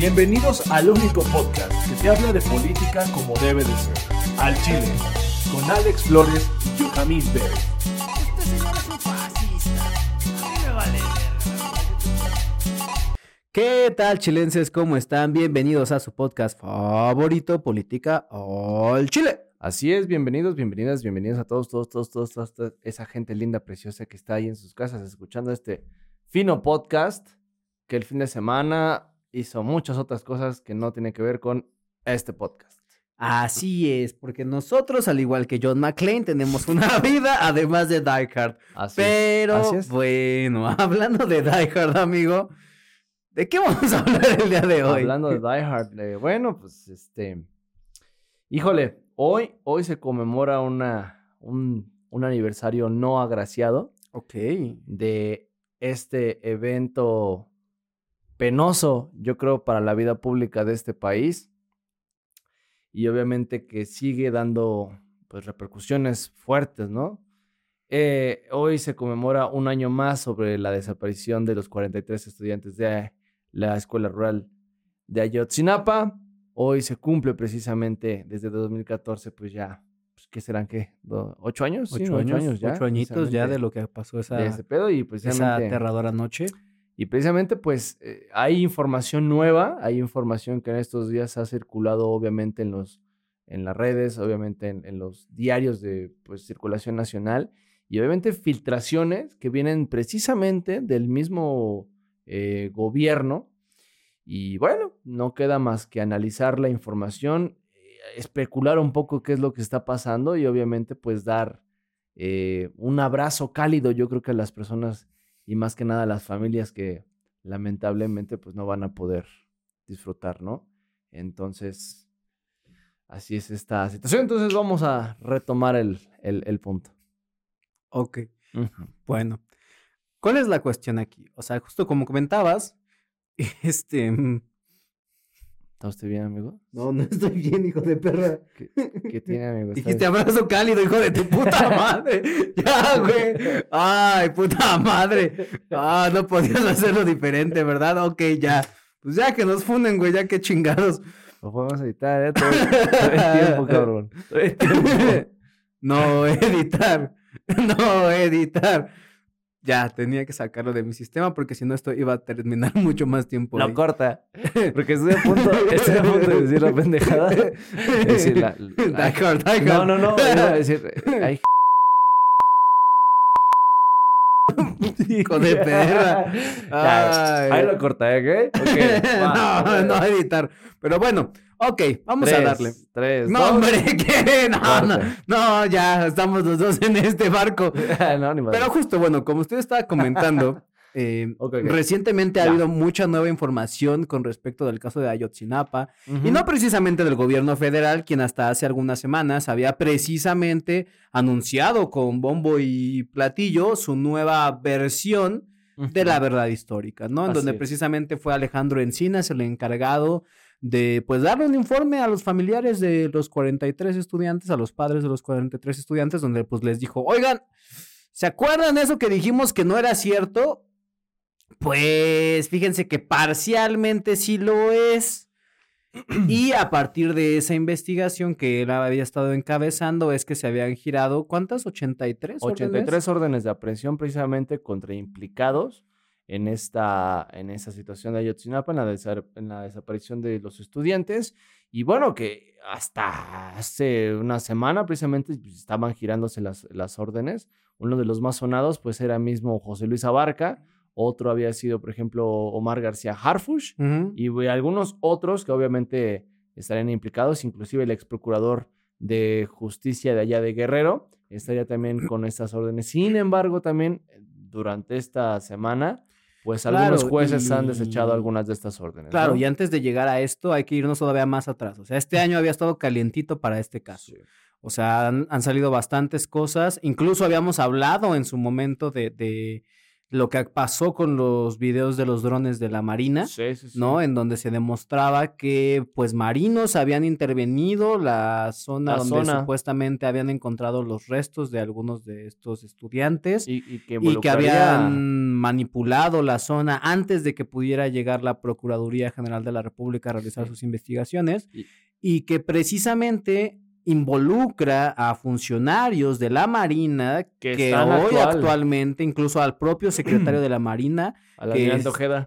Bienvenidos al único podcast que te habla de política como debe de ser. Al Chile, con Alex Flores y Yohamis Bell. Este señor es un fascista. A mí me vale. ¿Qué tal, chilenses? ¿Cómo están? Bienvenidos a su podcast favorito, Política al Chile. Así es, bienvenidos, bienvenidas, bienvenidos a todos, todos, todos, todos, todos, toda esa gente linda, preciosa que está ahí en sus casas escuchando este fino podcast que el fin de semana hizo muchas otras cosas que no tienen que ver con este podcast. Así es, porque nosotros, al igual que John McClane, tenemos una vida además de Die Hard. Así es, Pero, así es. bueno, hablando de Die Hard, amigo, ¿de qué vamos a hablar el día de hoy? Hablando de Die Hard, eh, bueno, pues este, híjole, hoy, hoy se conmemora una, un, un aniversario no agraciado Ok. de este evento penoso, yo creo, para la vida pública de este país. Y obviamente que sigue dando pues repercusiones fuertes, ¿no? Eh, hoy se conmemora un año más sobre la desaparición de los 43 estudiantes de la Escuela Rural de Ayotzinapa. Hoy se cumple precisamente desde 2014, pues ya, pues, ¿qué serán qué? ¿Ocho años? Sí, Ocho años, ya. ocho añitos ya de lo que pasó esa, de ese pedo y esa precisamente aterradora noche. Y precisamente pues eh, hay información nueva, hay información que en estos días ha circulado obviamente en los en las redes, obviamente en, los diarios de pues circulación nacional y obviamente filtraciones que vienen precisamente del mismo eh, gobierno y bueno, no queda más que analizar la información, especular un poco qué es lo que está pasando y obviamente pues dar eh, un abrazo cálido yo creo que a las personas y más que nada las familias que lamentablemente pues no van a poder disfrutar, ¿no? Entonces, así es esta situación. Entonces vamos a retomar el, el, el punto. Ok. Bueno, ¿cuál es la cuestión aquí? O sea, justo como comentabas, este... ¿Está usted bien, amigo? No, no estoy bien, hijo de perra. ¿Qué, qué tiene, amigo? ¿Está Dijiste abrazo cálido, hijo de tu puta madre. Ya, güey. Ay, puta madre. Ah, no podías hacerlo diferente, ¿verdad? Ok, ya. Pues ya que nos funden, güey, ya que chingados. Lo podemos editar, ¿eh? Todo, todo el tiempo, cabrón. Todo el tiempo. No editar. No editar. Ya, tenía que sacarlo de mi sistema porque si no esto iba a terminar mucho más tiempo. Lo ahí. corta. Porque estoy a punto, estoy a punto de decir la pendejada. Es decir, la- la- No, no, no. Iba a decir, ay, Hijo de perra. Ya, ahí lo cortaré, ¿ok? Ok, va, no, no editar. Pero bueno, ok, vamos a darle. Tres, No, dos. hombre, ¿qué? No, no, no, ya estamos los dos en este barco. no, ni. Pero justo, bueno, como usted estaba comentando, eh, recientemente ha Ya. habido mucha nueva información con respecto del caso de Ayotzinapa. Y no precisamente del gobierno federal, quien hasta hace algunas semanas había precisamente anunciado con bombo y platillo su nueva versión de la verdad histórica, ¿no? En Así donde precisamente fue Alejandro Encinas el encargado de, pues, darle un informe a los familiares de los 43 estudiantes, a los padres de los 43 estudiantes, donde, pues, les dijo, oigan, ¿se acuerdan eso que dijimos que no era cierto? Pues, fíjense que parcialmente sí lo es. Y a partir de esa investigación que él había estado encabezando es que se habían girado, ¿cuántas? ¿83? órdenes? 83 órdenes de aprehensión precisamente contra implicados en esta, en esta situación de Ayotzinapa, en la, desa- en la desaparición de los estudiantes. Y bueno, que hasta hace una semana precisamente pues, estaban girándose las, las órdenes. Uno de los más sonados pues era mismo José Luis Abarca, otro había sido, por ejemplo, Omar García Harfush, Ujú. y güey, algunos otros que obviamente estarían implicados, inclusive el ex procurador de justicia de allá de Guerrero estaría también con estas órdenes. Sin embargo, también eh, durante esta semana pues algunos Claro, jueces han desechado algunas de estas órdenes. Claro, ¿no? y antes de llegar a esto hay que irnos todavía más atrás. O sea, este año había estado calientito para este caso. Sí. O sea, han, han salido bastantes cosas. Incluso habíamos hablado en su momento de, de lo que pasó con los videos de los drones de la Marina. Sí, sí, sí. ¿no? En donde se demostraba que, pues, marinos habían intervenido la zona La donde zona. supuestamente habían encontrado los restos de algunos de estos estudiantes y, Y, y que, habían manipulado la zona antes de que pudiera llegar la Procuraduría General de la República a realizar sus investigaciones Y- y que precisamente involucra a funcionarios de la Marina Que hoy actual. actualmente, incluso al propio secretario de la Marina, al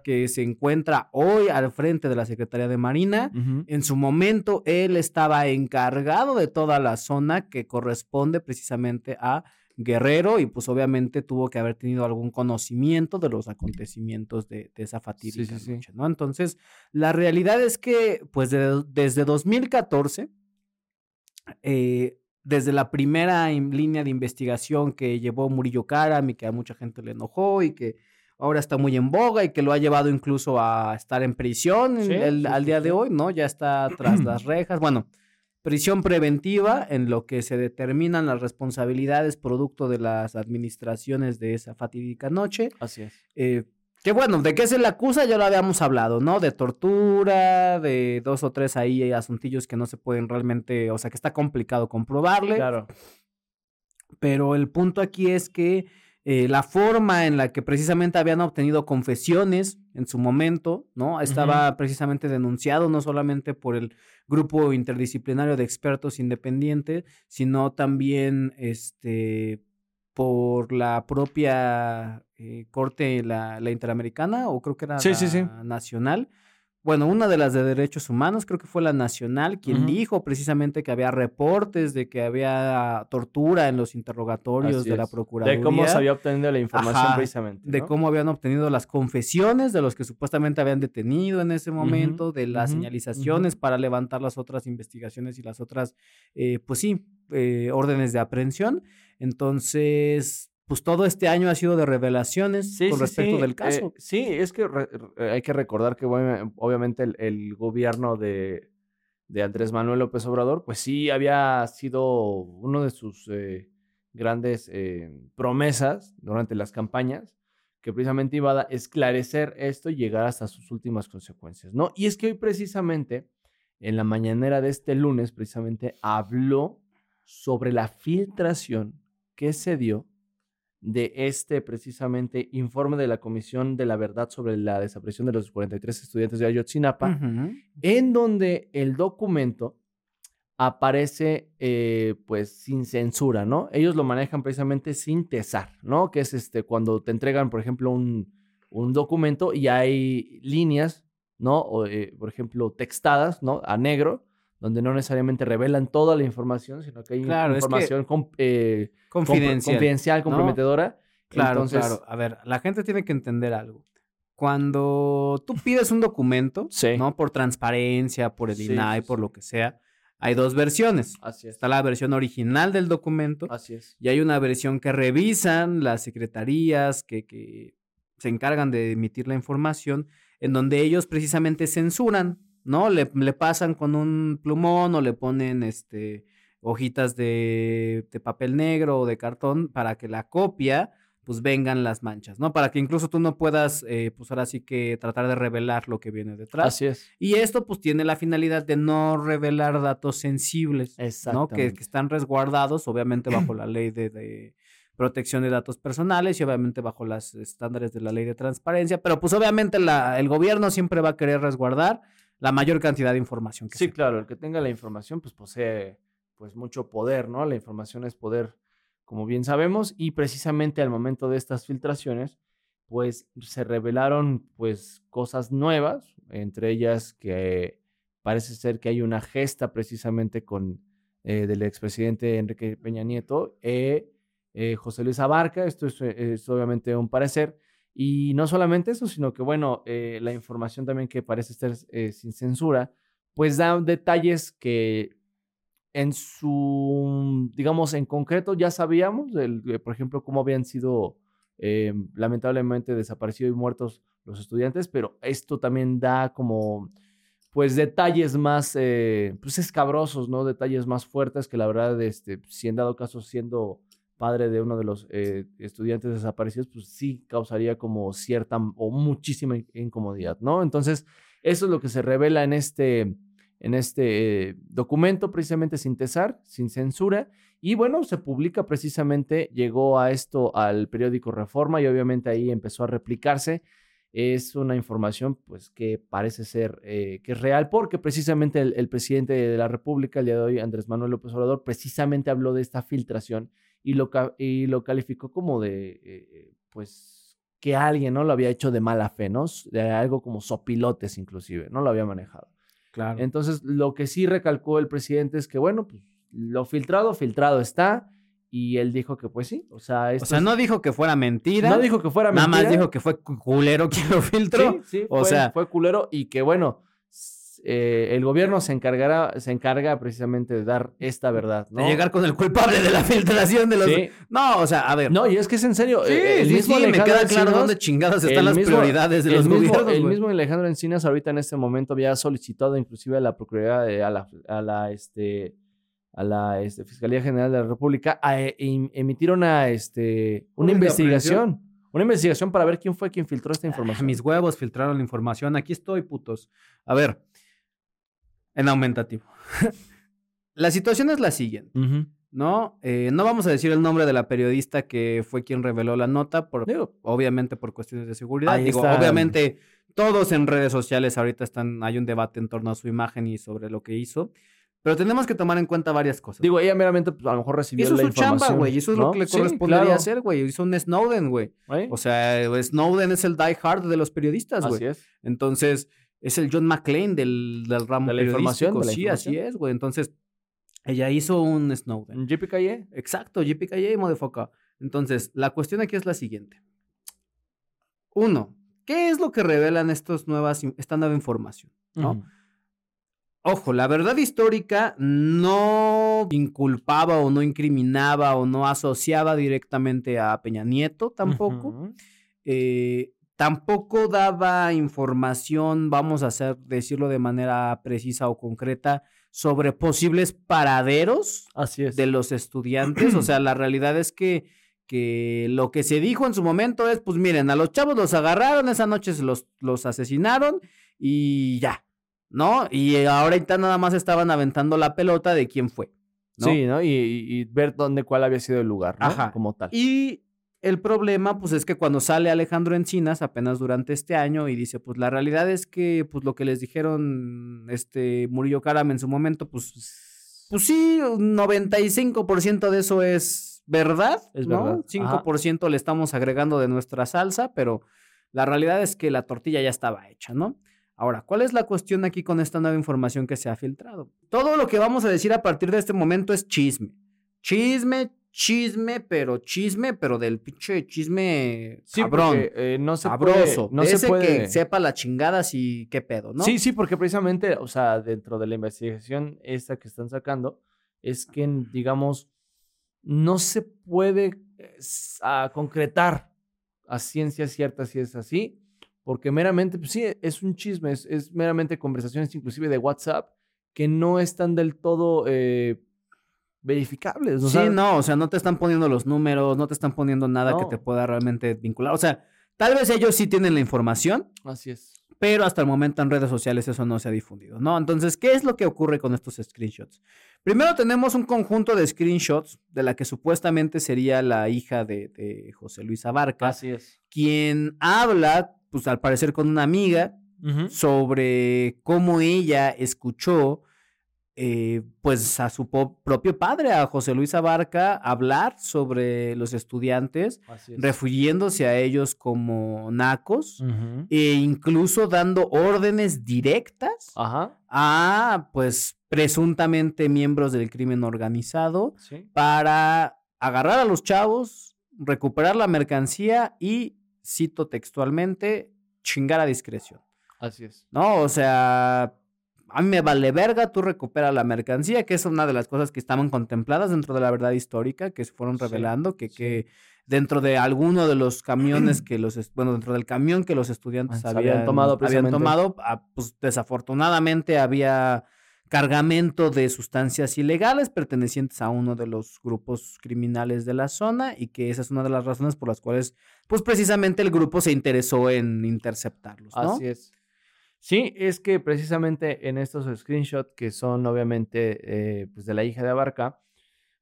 que es- se encuentra hoy al frente de la Secretaría de Marina. En su momento, él estaba encargado de toda la zona que corresponde precisamente a Guerrero y pues obviamente tuvo que haber tenido algún conocimiento de los acontecimientos de, de esa fatídica sí, sí. noche, ¿no? Entonces, la realidad es que pues de- desde 2014, eh, desde la primera línea de investigación que llevó Murillo Karam y que a mucha gente le enojó y que ahora está muy en boga y que lo ha llevado incluso a estar en prisión en Sí, el- sí, al día sí. de hoy, ¿no? Ya está tras las rejas. Bueno, prisión preventiva en lo que se determinan las responsabilidades producto de las administraciones de esa fatídica noche. Así es. Eh, que bueno, ¿de qué se le acusa? Ya lo habíamos hablado, ¿no? De tortura, de dos o tres ahí asuntillos que no se pueden realmente, o sea, que está complicado comprobarle. Claro. Pero el punto aquí es que eh, la forma en la que precisamente habían obtenido confesiones en su momento, ¿no? Estaba precisamente denunciado no solamente por el grupo interdisciplinario de expertos independientes, sino también este por la propia eh, corte, la, la interamericana, o creo que era Sí, la sí, sí. nacional. Bueno, una de las de derechos humanos, creo que fue la nacional, quien dijo precisamente que había reportes de que había tortura en los interrogatorios Así de la. Procuraduría. De cómo se había obtenido la información Ajá, precisamente. de cómo habían obtenido las confesiones de los que supuestamente habían detenido en ese momento, de las señalizaciones para levantar las otras investigaciones y las otras, eh, pues sí, eh, órdenes de aprehensión. Entonces, pues todo este año ha sido de revelaciones Sí, con sí, respecto sí, del eh, caso. sí, es que re- re- hay que recordar que bueno, obviamente el, el gobierno de, de Andrés Manuel López Obrador, pues sí había sido uno de sus eh, grandes eh, promesas durante las campañas, que precisamente iba a esclarecer esto y llegar hasta sus últimas consecuencias, ¿no? Y es que hoy precisamente, en la mañanera de este lunes, precisamente habló sobre la filtración que se dio de este precisamente informe de la Comisión de la Verdad sobre la desaparición de los 43 estudiantes de Ayotzinapa, en donde el documento aparece eh, pues sin censura, ¿no? Ellos lo manejan precisamente sin tesar, ¿no? Que es este cuando te entregan, por ejemplo, un, un documento y hay líneas, ¿no? O, eh, por ejemplo, textadas, ¿no? A negro, donde no necesariamente revelan toda la información, sino que hay Claro, es que- información eh, Confidencial. confidencial, ¿no? comprometedora. Claro, Entonces, claro. A ver, la gente tiene que entender algo. Cuando tú pides un documento, Sí. ¿no? Por transparencia, por el Sí, INAI, sí, por lo que sea, hay dos versiones. Así es. Está la versión original del documento Así es. y hay una versión que revisan las secretarías que, que se encargan de emitir la información, en donde ellos precisamente censuran, ¿no? Le, le pasan con un plumón o le ponen este, hojitas de, de papel negro o de cartón para que la copia pues vengan las manchas, ¿no? Para que incluso tú no puedas, eh, pues ahora sí que tratar de revelar lo que viene detrás. Así es. Y esto pues tiene la finalidad de no revelar datos sensibles, ¿no? Que, que están resguardados obviamente bajo la ley de, de protección de datos personales y obviamente bajo los estándares de la ley de transparencia, pero pues obviamente la, el gobierno siempre va a querer resguardar la mayor cantidad de información que Sí, se claro, el que tenga la información, pues posee pues mucho poder, ¿no? La información es poder, como bien sabemos, y precisamente al momento de estas filtraciones, pues se revelaron pues cosas nuevas, entre ellas que parece ser que hay una gesta precisamente con eh, del expresidente Enrique Peña Nieto, eh, eh, José Luis Abarca, esto es, eh, es obviamente un parecer, y no solamente eso, sino que bueno, eh, la información también que parece estar eh, sin censura, pues da detalles que en su, digamos, en concreto ya sabíamos, el, por ejemplo, cómo habían sido eh, lamentablemente desaparecidos y muertos los estudiantes, pero esto también da como pues detalles más pues escabrosos, ¿no? Detalles más fuertes que la verdad, este, si en dado caso siendo padre de uno de los eh, estudiantes desaparecidos, pues sí causaría como cierta o muchísima in- incomodidad, ¿no? Entonces, eso es lo que se revela en este, en este eh, documento, precisamente sin tesar, sin censura. Y bueno, se publica precisamente, llegó a esto al periódico Reforma y obviamente ahí empezó a replicarse. Es una información pues que parece ser eh, que es real porque precisamente el, el presidente de la República el día de hoy, Andrés Manuel López Obrador, precisamente habló de esta filtración y lo, y lo calificó como de, eh, pues, que alguien, ¿no? Lo había hecho de mala fe, ¿no? De algo como sopilotes inclusive, no lo había manejado. Claro. Entonces, lo que sí recalcó el presidente es que, bueno, pues, lo filtrado, filtrado está, y él dijo que, pues sí, o sea, o esto sea, es- no dijo que fuera mentira. no dijo que fuera Nada mentira. más dijo que fue cu- culero quien lo filtró. Sí, sí, O fue, sea- fue culero y que bueno, eh, el gobierno se encargará, se encarga precisamente de dar esta verdad, ¿no? De llegar con el culpable de la filtración de los. Sí. No, o sea, a ver. No, y es que es en serio. Sí, eh, el mismo sí, me Alejandro queda claro dónde chingadas están las mismo- prioridades de los mismo, gobiernos. El mismo Alejandro Encinas ahorita en este momento había solicitado inclusive a la Procuraduría, a la, a la, este, a la este, Fiscalía General de la República a e- em- emitir una, este, una ¿Una investigación. Una investigación para ver quién fue quien filtró esta Ah, información. Mis huevos filtraron la información. Aquí estoy, putos. A ver. En aumentativo. la situación es la siguiente, Ujú. ¿no? Eh, no vamos a decir el nombre de la periodista que fue quien reveló la nota, por, Digo, obviamente por cuestiones de seguridad. Ahí Digo, está. obviamente todos en redes sociales ahorita están, hay un debate en torno a su imagen y sobre lo que hizo. Pero tenemos que tomar en cuenta varias cosas. Digo, ella meramente pues, a lo mejor recibió hizo la su chamba, información, güey. Eso es ¿no? lo que le Sí, correspondería claro. hacer, güey. Hizo un Snowden, güey. ¿Eh? O sea, Snowden es el die hard de los periodistas, güey. Así es. Entonces, es el John McClane del, del ramo De la información, periodístico. de la sí, así es, güey. Entonces, ella hizo un Snowden. JP Calle. Exacto, JPKJ, motherfucker. Entonces, la cuestión aquí es la siguiente. Uno, ¿qué es lo que revelan estos nuevas, esta nueva información? ¿no? Ojo, la verdad histórica no inculpaba o no incriminaba o no asociaba directamente a Peña Nieto tampoco. Eh, tampoco daba información, vamos a hacer, decirlo de manera precisa o concreta, sobre posibles paraderos Así es. de los estudiantes. o sea, la realidad es que, que lo que se dijo en su momento es, pues miren, a los chavos los agarraron, esa noche se los, los asesinaron y ya, ¿no? Y ahorita nada más estaban aventando la pelota de quién fue. ¿no? Sí, ¿no? Y, y- y ver dónde, cuál había sido el lugar, ¿no? Ajá. Como tal. Y el problema, pues, es que cuando sale Alejandro Encinas, apenas durante este año, y dice, pues, la realidad es que, pues, lo que les dijeron, este, Murillo Karam en su momento, pues, pues sí, un 95% de eso es verdad, Es ¿no? verdad, 5% le estamos agregando de nuestra salsa, pero la realidad es que la tortilla ya estaba hecha, ¿no? Ahora, ¿cuál es la cuestión aquí con esta nueva información que se ha filtrado? Todo lo que vamos a decir a partir de este momento es chisme. Chisme, chisme, pero chisme, pero del pinche chisme Sí, cabrón, porque, eh, no se sabroso. puede, no de se ese puede. que sepa la chingada si qué pedo, ¿no? Sí, sí, porque precisamente, o sea, dentro de la investigación esta que están sacando, es que, digamos, no se puede eh, a concretar a ciencia cierta si es así, porque meramente, pues sí, es un chisme, es, es meramente conversaciones inclusive de WhatsApp que no están del todo eh, verificables. o Sí, no, o sea, no te están poniendo los números, no te están poniendo nada que No. te pueda realmente vincular. O sea, tal vez ellos sí tienen la información, Así es. pero hasta el momento en redes sociales eso no se ha difundido, ¿no? Entonces, ¿qué es lo que ocurre con estos screenshots? Primero tenemos un conjunto de screenshots de la que supuestamente sería la hija de, de José Luis Abarca, Así es. quien habla, pues al parecer con una amiga, sobre cómo ella escuchó, eh, pues a su propio padre, a José Luis Abarca, hablar sobre los estudiantes, es. refiriéndose a ellos como nacos e incluso dando órdenes directas Ajá. a, pues, presuntamente miembros del crimen organizado Sí. para agarrar a los chavos, recuperar la mercancía y, cito textualmente, chingar a discreción. Así es. ¿No? O sea, a mí me vale verga, tú recupera la mercancía, que es una de las cosas que estaban contempladas dentro de la verdad histórica, que se fueron Sí, revelando, que, sí. que dentro de alguno de los camiones que los, bueno, dentro del camión que los estudiantes Ah, habían, habían tomado habían tomado, ah, pues desafortunadamente había cargamento de sustancias ilegales pertenecientes a uno de los grupos criminales de la zona y que esa es una de las razones por las cuales, pues precisamente el grupo se interesó en interceptarlos, ¿no? Así es. Sí, es que precisamente en estos screenshots que son obviamente eh, pues de la hija de Abarca,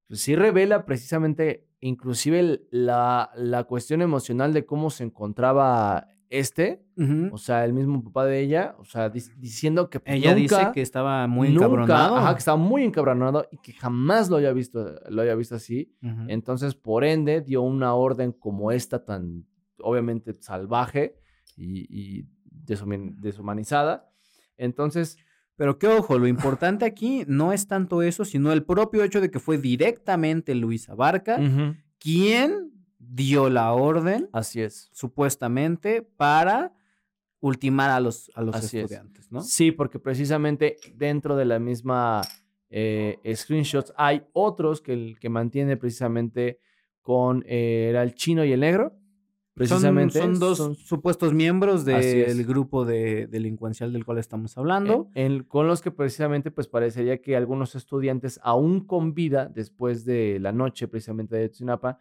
pues sí revela precisamente inclusive la, la cuestión emocional de cómo se encontraba este, o sea, el mismo papá de ella, o sea, dic- diciendo que pues, Ella dice nunca- que estaba muy nunca- encabronado. ajá, que estaba muy encabronado y que jamás lo haya visto, lo haya visto así. Entonces, por ende, dio una orden como esta tan, obviamente, salvaje y, deshumanizada. Entonces, Pero qué ojo, lo importante aquí no es tanto eso, sino el propio hecho de que fue directamente Luis Abarca quien dio la orden, así es. supuestamente, para ultimar a los, a los Así es. estudiantes, ¿no? Sí, porque precisamente dentro de la misma eh, screenshots hay otros que, el- que mantiene precisamente con eh, era el chino y el negro. Precisamente son dos supuestos miembros del grupo de delincuencial del cual estamos hablando. En- en- con los que precisamente pues parecería que algunos estudiantes aún con vida después de la noche precisamente de Tzinapa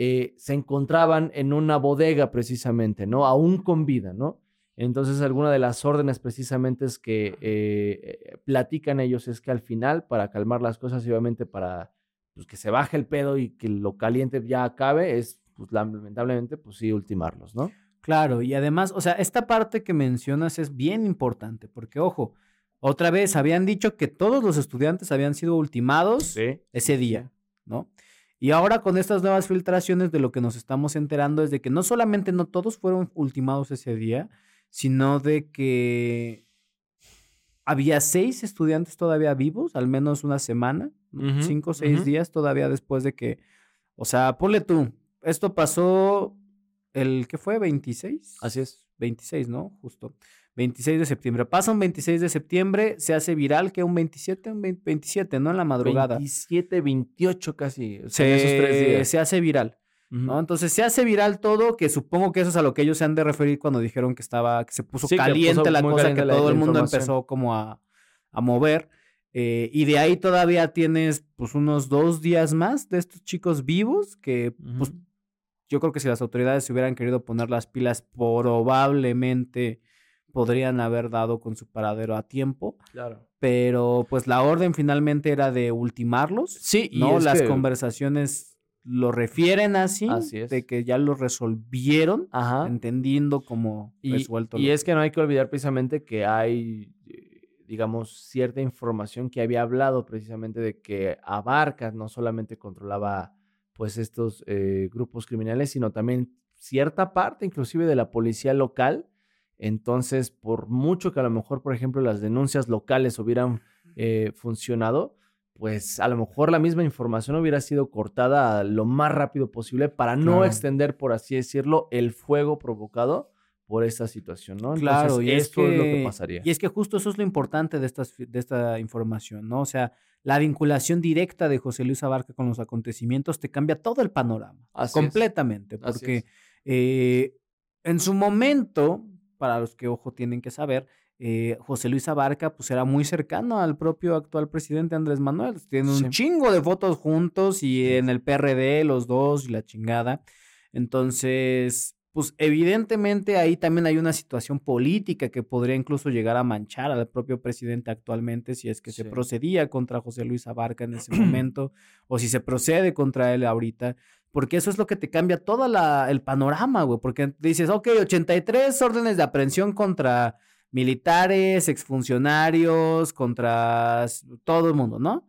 eh, se encontraban en una bodega precisamente, ¿no? Aún con vida, ¿no? Entonces alguna de las órdenes precisamente es que eh, platican ellos es que al final para calmar las cosas y obviamente para pues, que se baje el pedo y que lo caliente ya acabe es pues lamentablemente pues sí ultimarlos, ¿no? Claro, y además, o sea, esta parte que mencionas es bien importante, porque ojo, otra vez habían dicho que todos los estudiantes habían sido ultimados ese día, ¿no? Y ahora con estas nuevas filtraciones de lo que nos estamos enterando es de que no solamente no todos fueron ultimados ese día, sino de que había seis estudiantes todavía vivos, al menos una semana, cinco o seis días todavía después de que, o sea, ponle tú, esto pasó el, ¿qué fue? ¿26? Así es. 26, ¿no? Justo. 26 de septiembre. Pasa un 26 de septiembre, se hace viral que un 27, un 20 27, ¿no? En la madrugada. 27, 28 casi. o sea, en Se, esos tres días. se hace viral, ¿no? Entonces se hace viral todo, que supongo que eso es a lo que ellos se han de referir cuando dijeron que estaba, que se puso Sí, caliente puso la cosa, caliente que la- todo el mundo empezó como a, a mover. eh, y de ahí todavía tienes pues unos dos días más de estos chicos vivos que pues. Yo creo que si las autoridades se hubieran querido poner las pilas, probablemente podrían haber dado con su paradero a tiempo. Claro. Pero pues la orden finalmente era de ultimarlos. Sí, y ¿no? es Las que- conversaciones lo refieren así, Así es. de que ya lo resolvieron, Ajá. entendiendo como Y, resuelto. y es que no hay que olvidar precisamente que hay, digamos, cierta información que había hablado precisamente de que Abarca no solamente controlaba pues estos eh, grupos criminales, sino también cierta parte inclusive de la policía local. Entonces, por mucho que a lo mejor, por ejemplo, las denuncias locales hubieran eh, funcionado, pues a lo mejor la misma información hubiera sido cortada lo más rápido posible para no Claro. extender, por así decirlo, el fuego provocado por esta situación, ¿no? Entonces, Claro, y esto es, que, es lo que pasaría. Y es que justo eso es lo importante de, estas, de esta información, ¿no? O sea, la vinculación directa de José Luis Abarca con los acontecimientos te cambia todo el panorama, Así completamente, porque eh, en su momento, para los que ojo tienen que saber, eh, José Luis Abarca pues era muy cercano al propio actual presidente Andrés Manuel. Tienen un chingo de fotos juntos y en el PRD los dos y la chingada. Entonces, pues evidentemente ahí también hay una situación política que podría incluso llegar a manchar al propio presidente actualmente si es que se procedía contra José Luis Abarca en ese momento o si se procede contra él ahorita. Porque eso es lo que te cambia todo el panorama, güey. Porque dices, ok, 83 órdenes de aprehensión contra militares, exfuncionarios, contra todo el mundo, ¿no?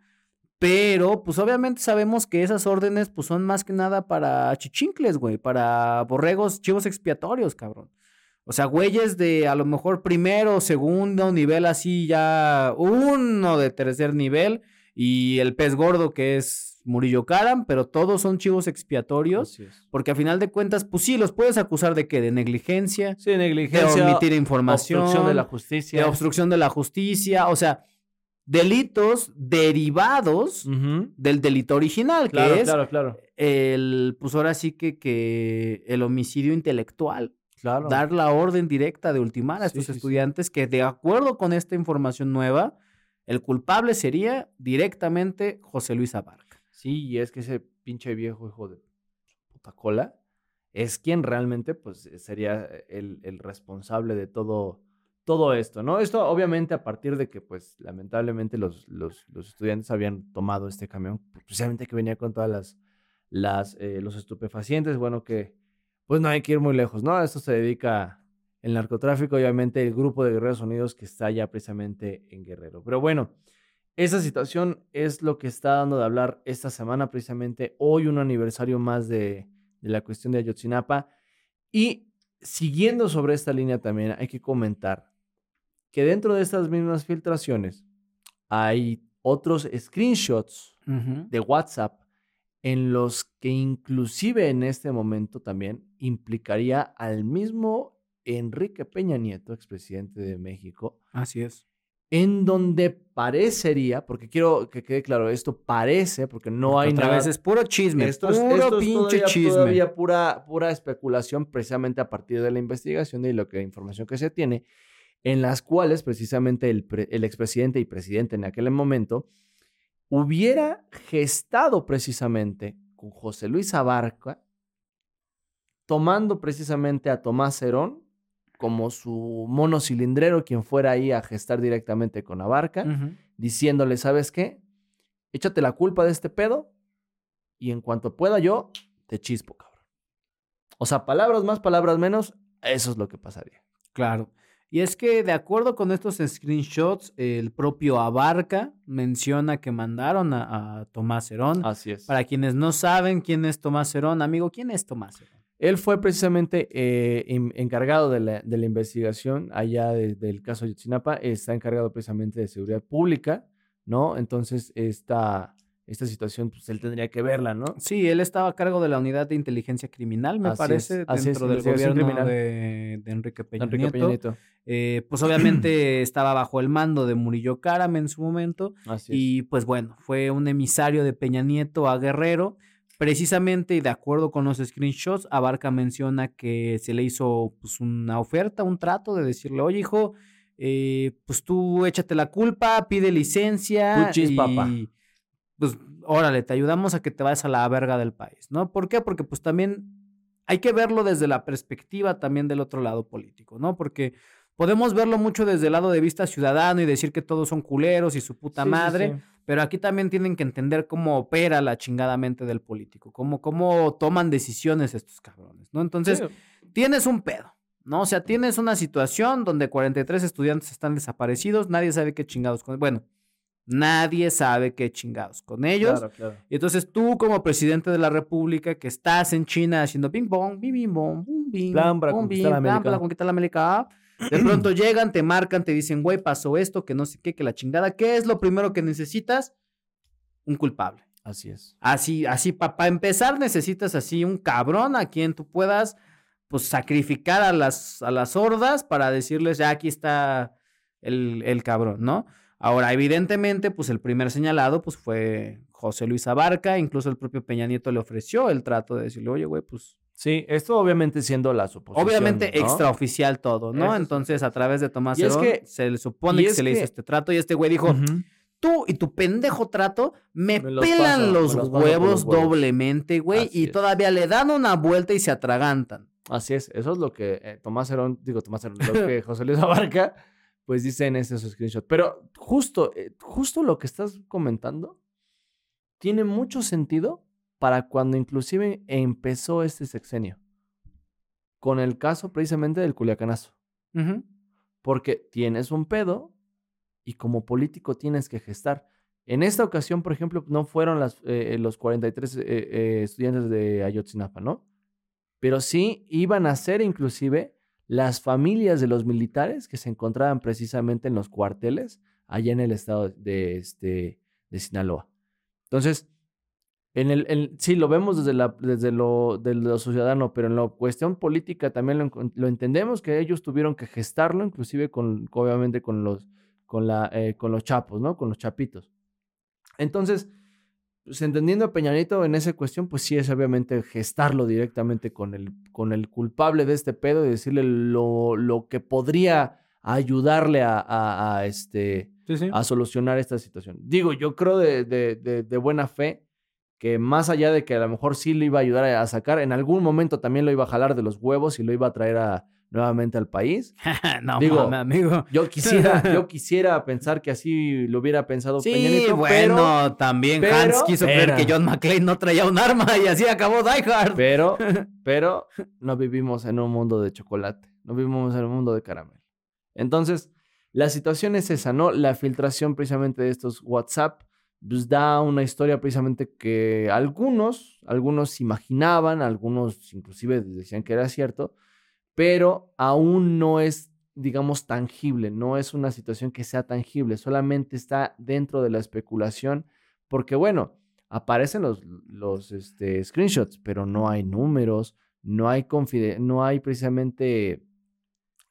Pero, pues obviamente sabemos que esas órdenes, pues son más que nada para chichincles, güey, para borregos, chivos expiatorios, cabrón. O sea, güeyes de a lo mejor primero, segundo nivel, así ya uno de tercer nivel, y el pez gordo que es Murillo Karam, pero todos son chivos expiatorios, porque a final de cuentas, pues sí, los puedes acusar de qué, de negligencia, Sí, de omitir información, obstrucción de la de justicia. obstrucción de la justicia, o sea, delitos derivados del delito original, Claro, que es claro, claro. el, pues ahora sí que, que el homicidio intelectual, Claro. dar la orden directa de ultimar a Sí, estos sí, sí. estudiantes que de acuerdo con esta información nueva, el culpable sería directamente José Luis Abarca. Sí, y es que ese pinche viejo hijo de puta cola es quien realmente pues sería el, el responsable de todo, todo esto, ¿no? Esto obviamente a partir de que pues lamentablemente los, los, los estudiantes habían tomado este camión, precisamente que venía con todas las, las eh, los estupefacientes, bueno que pues no hay que ir muy lejos, ¿no? Esto se dedica el narcotráfico, obviamente el grupo de Guerreros Unidos que está ya precisamente en Guerrero. Pero bueno, esa situación es lo que está dando de hablar esta semana, precisamente hoy un aniversario más de, de la cuestión de Ayotzinapa. Y siguiendo sobre esta línea también hay que comentar que dentro de estas mismas filtraciones hay otros screenshots de WhatsApp en los que inclusive en este momento también implicaría al mismo Enrique Peña Nieto, expresidente de México, Así es. en donde parecería, porque quiero que quede claro, esto parece, porque no hay Otra nada. vez es puro chisme, esto es, puro esto es pinche todavía, chisme. todavía pura, pura especulación, precisamente a partir de la investigación y lo que información que se tiene, en las cuales precisamente el, pre- el expresidente y presidente en aquel momento hubiera gestado precisamente con José Luis Abarca, tomando precisamente a Tomás Herón como su mono cilindrero, quien fuera ahí a gestar directamente con Abarca, diciéndole, ¿sabes qué? Échate la culpa de este pedo y en cuanto pueda yo, te chispo, cabrón. O sea, palabras más, palabras menos, eso es lo que pasaría. Claro. Y es que de acuerdo con estos screenshots, el propio Abarca menciona que mandaron a, a Tomás Herón. Así es. Para quienes no saben quién es Tomás Herón, amigo, ¿quién es Tomás Herón? Él fue precisamente eh, en- encargado de la, de la investigación allá de- del caso Ayotzinapa, está encargado precisamente de seguridad pública, ¿no? Entonces, esta, esta situación, pues él tendría que verla, ¿no? Sí, él estaba a cargo de la unidad de inteligencia criminal, me Así es, parece, es, dentro del gobierno criminal. de, de Enrique Peña Enrique Nieto. Peña Nieto. Eh, pues obviamente estaba bajo el mando de Murillo Karam en su momento. Así es. Y pues bueno, fue un emisario de Peña Nieto a Guerrero. Precisamente y de acuerdo con los screenshots, Abarca menciona que se le hizo pues, una oferta, un trato de decirle, oye hijo, eh, pues tú échate la culpa, pide licencia Puchis, y papá. Pues órale, te ayudamos a que te vayas a la verga del país, ¿no? ¿Por qué? Porque pues también hay que verlo desde la perspectiva también del otro lado político, ¿no? Porque podemos verlo mucho desde el lado de vista ciudadano y decir que todos son culeros y su puta Sí, madre, sí. pero aquí también tienen que entender cómo opera la chingada mente del político, cómo, cómo toman decisiones estos cabrones, ¿no? Entonces, tienes un pedo, ¿no? O sea, tienes una situación donde 43 estudiantes están desaparecidos, nadie sabe qué chingados con... Bueno, nadie sabe qué chingados con ellos. Claro, claro. Y entonces tú como presidente de la República que estás en China haciendo ping pong, bim bim bom, bum bim, Plan para conquistar la América. De pronto llegan, te marcan, te dicen, güey, pasó esto, que no sé qué, que la chingada. ¿Qué es lo primero que necesitas? Un culpable. Así es. Así, así, para empezar necesitas así un cabrón a quien tú puedas, pues, sacrificar a las, a las hordas para decirles, ya aquí está el, el cabrón, ¿no? Ahora, evidentemente, pues el primer señalado, pues fue José Luis Abarca, incluso el propio Peña Nieto le ofreció el trato de decirle, oye, güey, pues, Sí, esto obviamente siendo la suposición. obviamente ¿no? extraoficial todo, ¿no? Eso. Entonces, a través de Tomás es Herón, que- se le supone y que se le hizo este trato y este güey dijo, tú y tu pendejo trato me, Me los pelan paso, los, huevos los huevos. doblemente, güey, Así y es. todavía le dan una vuelta y se atragantan. Así es, eso es lo que eh, Tomás Herón, digo Tomás Herón, lo que José Luis Abarca, pues dice en este su screenshot. Pero justo, eh, justo lo que estás comentando tiene mucho sentido para cuando inclusive empezó este sexenio. Con el caso precisamente del Culiacanazo. Porque tienes un pedo y como político tienes que gestar. En esta ocasión, por ejemplo, no fueron las, eh, los 43 eh, eh, estudiantes de Ayotzinapa, ¿no? Pero sí iban a ser inclusive las familias de los militares que se encontraban precisamente en los cuarteles allá en el estado de, este, de Sinaloa. Entonces, En el, sí, lo vemos desde, la, desde lo, de lo ciudadano, pero en la cuestión política también lo entendemos que ellos tuvieron que gestarlo, inclusive con, obviamente con los, con, la, eh, con los chapos, ¿no? Con los chapitos. Entonces, pues, entendiendo a Peñanito en esa cuestión, pues sí es obviamente gestarlo directamente con el, con el culpable de este pedo y decirle lo, lo que podría ayudarle a, a- a, este, Sí, sí. a solucionar esta situación. Digo, yo creo de, de- de- de buena fe que más allá de que a lo mejor sí lo iba a ayudar a, a sacar, en algún momento también lo iba a jalar de los huevos y lo iba a traer a, nuevamente al país. no, Digo, amigo. Yo quisiera, yo quisiera pensar que así lo hubiera pensado Sí, Peña Nieto, bueno, pero, también pero- Hans quiso creer que John McClane no traía un arma y así acabó Die Hard. pero, pero no vivimos en un mundo de chocolate, no vivimos en un mundo de caramelo. Entonces, la situación es esa, ¿no? La filtración precisamente de estos WhatsApp pues da una historia precisamente que algunos, algunos imaginaban, algunos inclusive decían que era cierto, pero aún no es, digamos, tangible, no es una situación que sea tangible, solamente está dentro de la especulación, porque bueno, aparecen los, los este, screenshots, pero no hay números, no hay, confide- no hay precisamente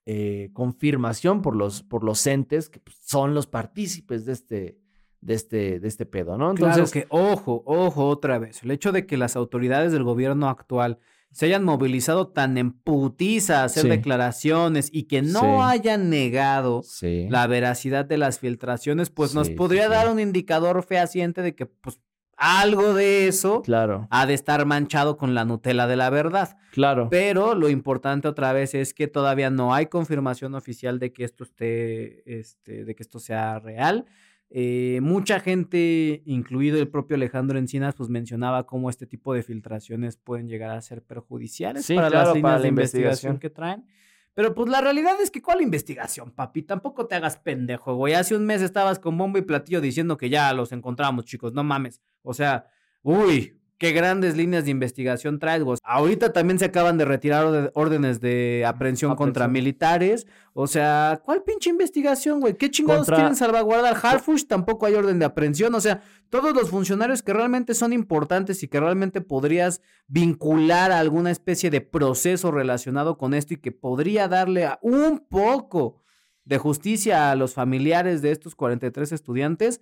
eh, confirmación por los, por los entes que pues, son los partícipes de este, de este, de este pedo, ¿no? Entonces, que, ojo, ojo, otra vez. El hecho de que las autoridades del gobierno actual se hayan movilizado tan en putiza a hacer Sí. declaraciones y que no Sí. hayan negado sí, la veracidad de las filtraciones, pues nos podría dar un indicador fehaciente de que, pues, algo de eso claro, ha de estar manchado con la Nutella de la verdad. claro. Pero lo importante otra vez es que todavía no hay confirmación oficial de que esto esté, este, de que esto sea real. Eh, mucha gente, incluido el propio Alejandro Encinas, pues mencionaba cómo este tipo de filtraciones pueden llegar a ser perjudiciales Sí, para claro, las líneas para la de investigación. investigación. que traen. Pero pues la realidad es que ¿cuál investigación, papi? Tampoco te hagas pendejo, güey. Hace un mes estabas con bombo y platillo diciendo que ya los encontramos, chicos, no mames. O sea, uy, qué grandes líneas de investigación traes, vos. Ahorita también se acaban de retirar órdenes de aprehensión contra militares. O sea, ¿cuál pinche investigación, güey? ¿Qué chingados Contra- quieren salvaguardar? Harfush tampoco hay orden de aprehensión. O sea, todos los funcionarios que realmente son importantes y que realmente podrías vincular a alguna especie de proceso relacionado con esto y que podría darle a un poco de justicia a los familiares de estos 43 estudiantes.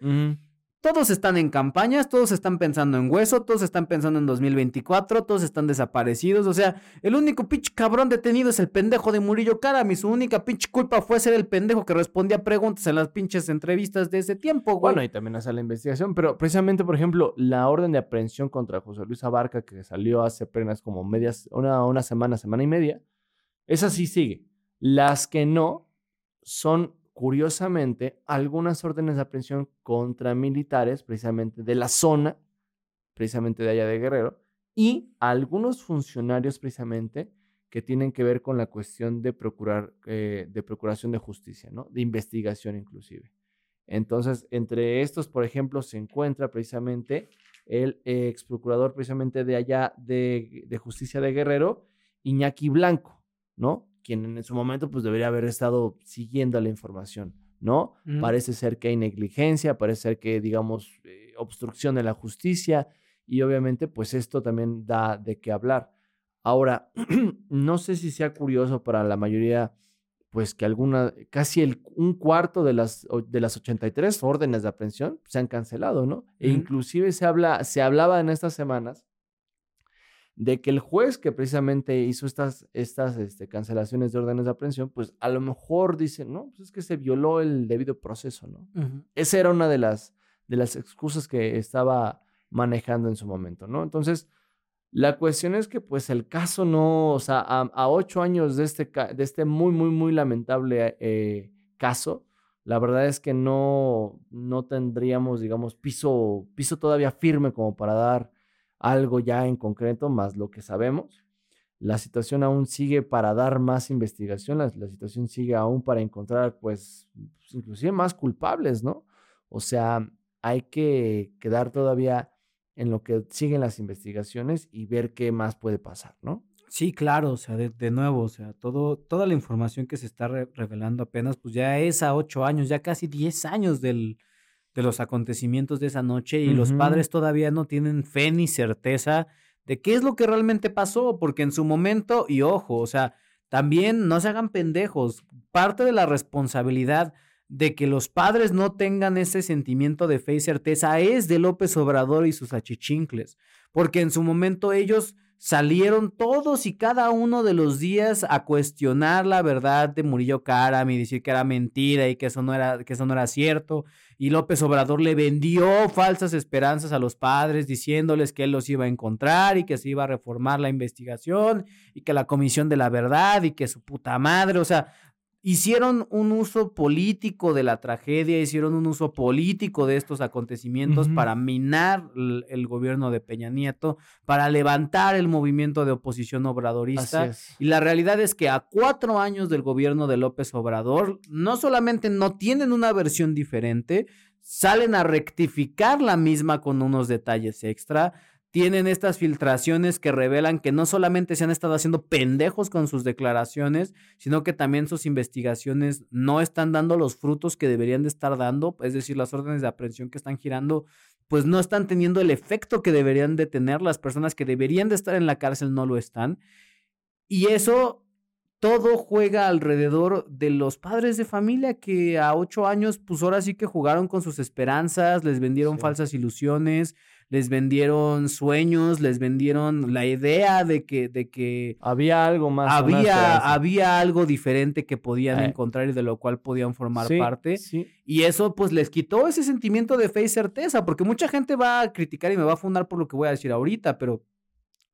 Todos están en campañas, todos están pensando en hueso, todos están pensando en 2024, todos están desaparecidos. O sea, el único pinche cabrón detenido es el pendejo de Murillo Karam y su única pinche culpa fue ser el pendejo que respondía preguntas en las pinches entrevistas de ese tiempo, güey. Bueno, y también hace la investigación, pero precisamente, por ejemplo, la orden de aprehensión contra José Luis Abarca, que salió hace apenas como medias, una, una semana, semana y media, esa sí sigue. Las que no son, curiosamente, algunas órdenes de aprehensión contra militares, precisamente de la zona, precisamente de allá de Guerrero, y algunos funcionarios, precisamente, que tienen que ver con la cuestión de procurar, eh, de procuración de justicia, ¿no? De investigación inclusive. Entonces, entre estos, por ejemplo, se encuentra precisamente el ex procurador precisamente de allá de, de justicia de Guerrero, Iñaki Blanco, ¿no? Quien en su momento pues debería haber estado siguiendo la información, ¿no? Ujú. Parece ser que hay negligencia, parece ser que, digamos, eh, obstrucción de la justicia y obviamente pues esto también da de qué hablar. Ahora, no sé si sea curioso para la mayoría pues que alguna, casi el, un cuarto de las, de las 83 órdenes de aprehensión se han cancelado, ¿no? E Ujú. inclusive se, habla, se hablaba en estas semanas de que el juez que precisamente hizo estas, estas este, cancelaciones de órdenes de aprehensión, pues a lo mejor dice, no, pues es que se violó el debido proceso, ¿no? Esa era una de las, de las excusas que estaba manejando en su momento, ¿no? Entonces, la cuestión es que pues el caso no, o sea, a, a ocho años de este, de este muy, muy, muy lamentable eh, caso, la verdad es que no, no tendríamos, digamos, piso, piso todavía firme como para dar algo ya en concreto, más lo que sabemos. La situación aún sigue para dar más investigación, la, la situación sigue aún para encontrar, pues, pues, inclusive más culpables, ¿no? O sea, hay que quedar todavía en lo que siguen las investigaciones y ver qué más puede pasar, ¿no? Sí, claro, o sea, de, de nuevo, o sea, todo, toda la información que se está re- revelando apenas, pues ya es a ocho años, ya casi diez años del, de los acontecimientos de esa noche y los padres todavía no tienen fe ni certeza de qué es lo que realmente pasó, porque en su momento, y ojo, o sea, también no se hagan pendejos, parte de la responsabilidad de que los padres no tengan ese sentimiento de fe y certeza es de López Obrador y sus achichincles, porque en su momento ellos salieron todos y cada uno de los días a cuestionar la verdad de Murillo Karam y decir que era mentira y que eso no era, que eso no era cierto. Y López Obrador le vendió falsas esperanzas a los padres diciéndoles que él los iba a encontrar y que se iba a reformar la investigación y que la comisión de la verdad y que su puta madre, o sea, hicieron un uso político de la tragedia, hicieron un uso político de estos acontecimientos para minar el, gobierno de Peña Nieto, para levantar el movimiento de oposición obradorista. Y la realidad es que a cuatro años del gobierno de López Obrador, no solamente no tienen una versión diferente, salen a rectificar la misma con unos detalles extra. Tienen estas filtraciones que revelan que no solamente se han estado haciendo pendejos con sus declaraciones, sino que también sus investigaciones no están dando los frutos que deberían de estar dando, es decir, las órdenes de aprehensión que están girando, pues no están teniendo el efecto que deberían de tener, las personas que deberían de estar en la cárcel no lo están. Y eso todo juega alrededor de los padres de familia que a ocho años, pues ahora sí que jugaron con sus esperanzas, les vendieron Sí. falsas ilusiones, les vendieron sueños, les vendieron la idea de que, de que Había algo más. había, había algo diferente que podían Eh. encontrar y de lo cual podían formar Sí, parte. Sí. Y eso pues les quitó ese sentimiento de fe y certeza, porque mucha gente va a criticar y me va a fundar por lo que voy a decir ahorita, pero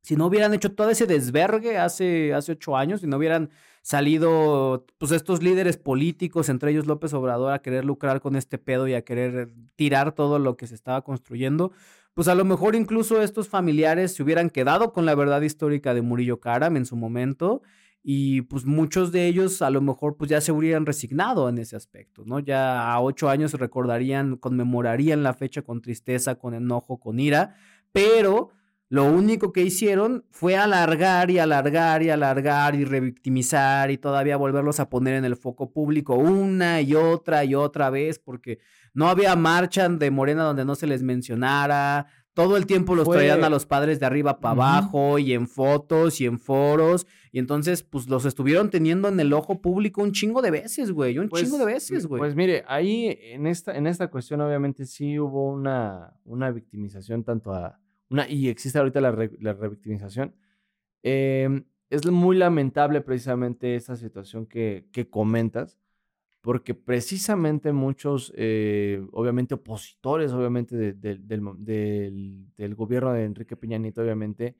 si no hubieran hecho todo ese desvergue hace, hace ocho años, si no hubieran salido pues estos líderes políticos, entre ellos López Obrador, a querer lucrar con este pedo y a querer tirar todo lo que se estaba construyendo, pues a lo mejor incluso estos familiares se hubieran quedado con la verdad histórica de Murillo Karam en su momento y pues muchos de ellos a lo mejor pues ya se hubieran resignado en ese aspecto, ¿no? Ya a ocho años recordarían, conmemorarían la fecha con tristeza, con enojo, con ira, pero lo único que hicieron fue alargar y alargar y alargar y revictimizar y todavía volverlos a poner en el foco público una y otra y otra vez porque no había marcha de Morena donde no se les mencionara. Todo el tiempo los Fue- traían a los padres de arriba para abajo y en fotos y en foros. Y entonces, pues los estuvieron teniendo en el ojo público un chingo de veces, güey. Un Pues, chingo de veces, güey. Pues mire, ahí en esta, en esta cuestión obviamente sí hubo una, una victimización tanto a... Una, y existe ahorita la, re- la revictimización. Eh, es muy lamentable precisamente esta situación que, que comentas, porque precisamente muchos, eh, obviamente opositores, obviamente de- de- del, del- del gobierno de Enrique Peña Nieto, obviamente,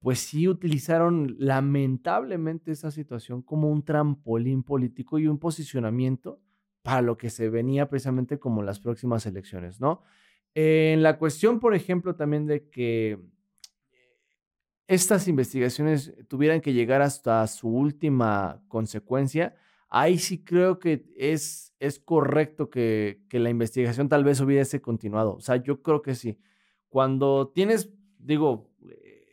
pues sí utilizaron lamentablemente esa situación como un trampolín político y un posicionamiento para lo que se venía precisamente como las próximas elecciones, ¿no? En la cuestión, por ejemplo, también de que estas investigaciones tuvieran que llegar hasta su última consecuencia, ahí sí creo que es, es correcto que, que la investigación tal vez hubiese continuado. O sea, yo creo que sí. Cuando tienes, digo, eh,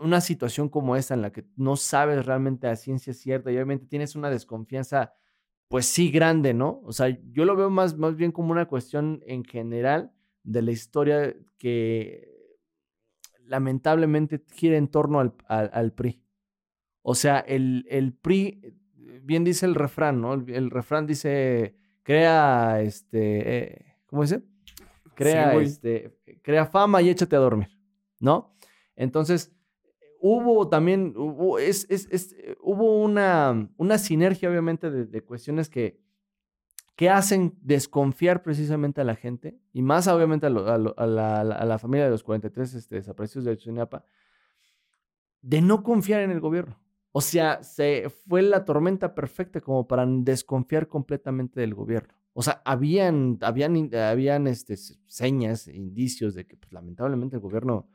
una situación como esta en la que no sabes realmente a ciencia cierta y obviamente tienes una desconfianza, pues sí grande, ¿no? O sea, yo lo veo más, más bien como una cuestión en general de la historia que lamentablemente gira en torno al, al- al PRI. O sea, el, el PRI, bien dice el refrán, ¿no? El, el refrán dice, crea, este, eh, ¿cómo dice? Crea, este, crea fama y échate a dormir, ¿no? Entonces, hubo también, hubo, es, es- es, eh, hubo una, una sinergia, obviamente, de, de cuestiones que, que hacen desconfiar precisamente a la gente, y más obviamente a, lo- a lo- a la, a la- a la familia de los 43 este, desaparecidos de Ayotzinapa, de no confiar en el gobierno. O sea, se fue la tormenta perfecta como para desconfiar completamente del gobierno. O sea, habían, habían, habían este, señas, indicios de que pues, lamentablemente el gobierno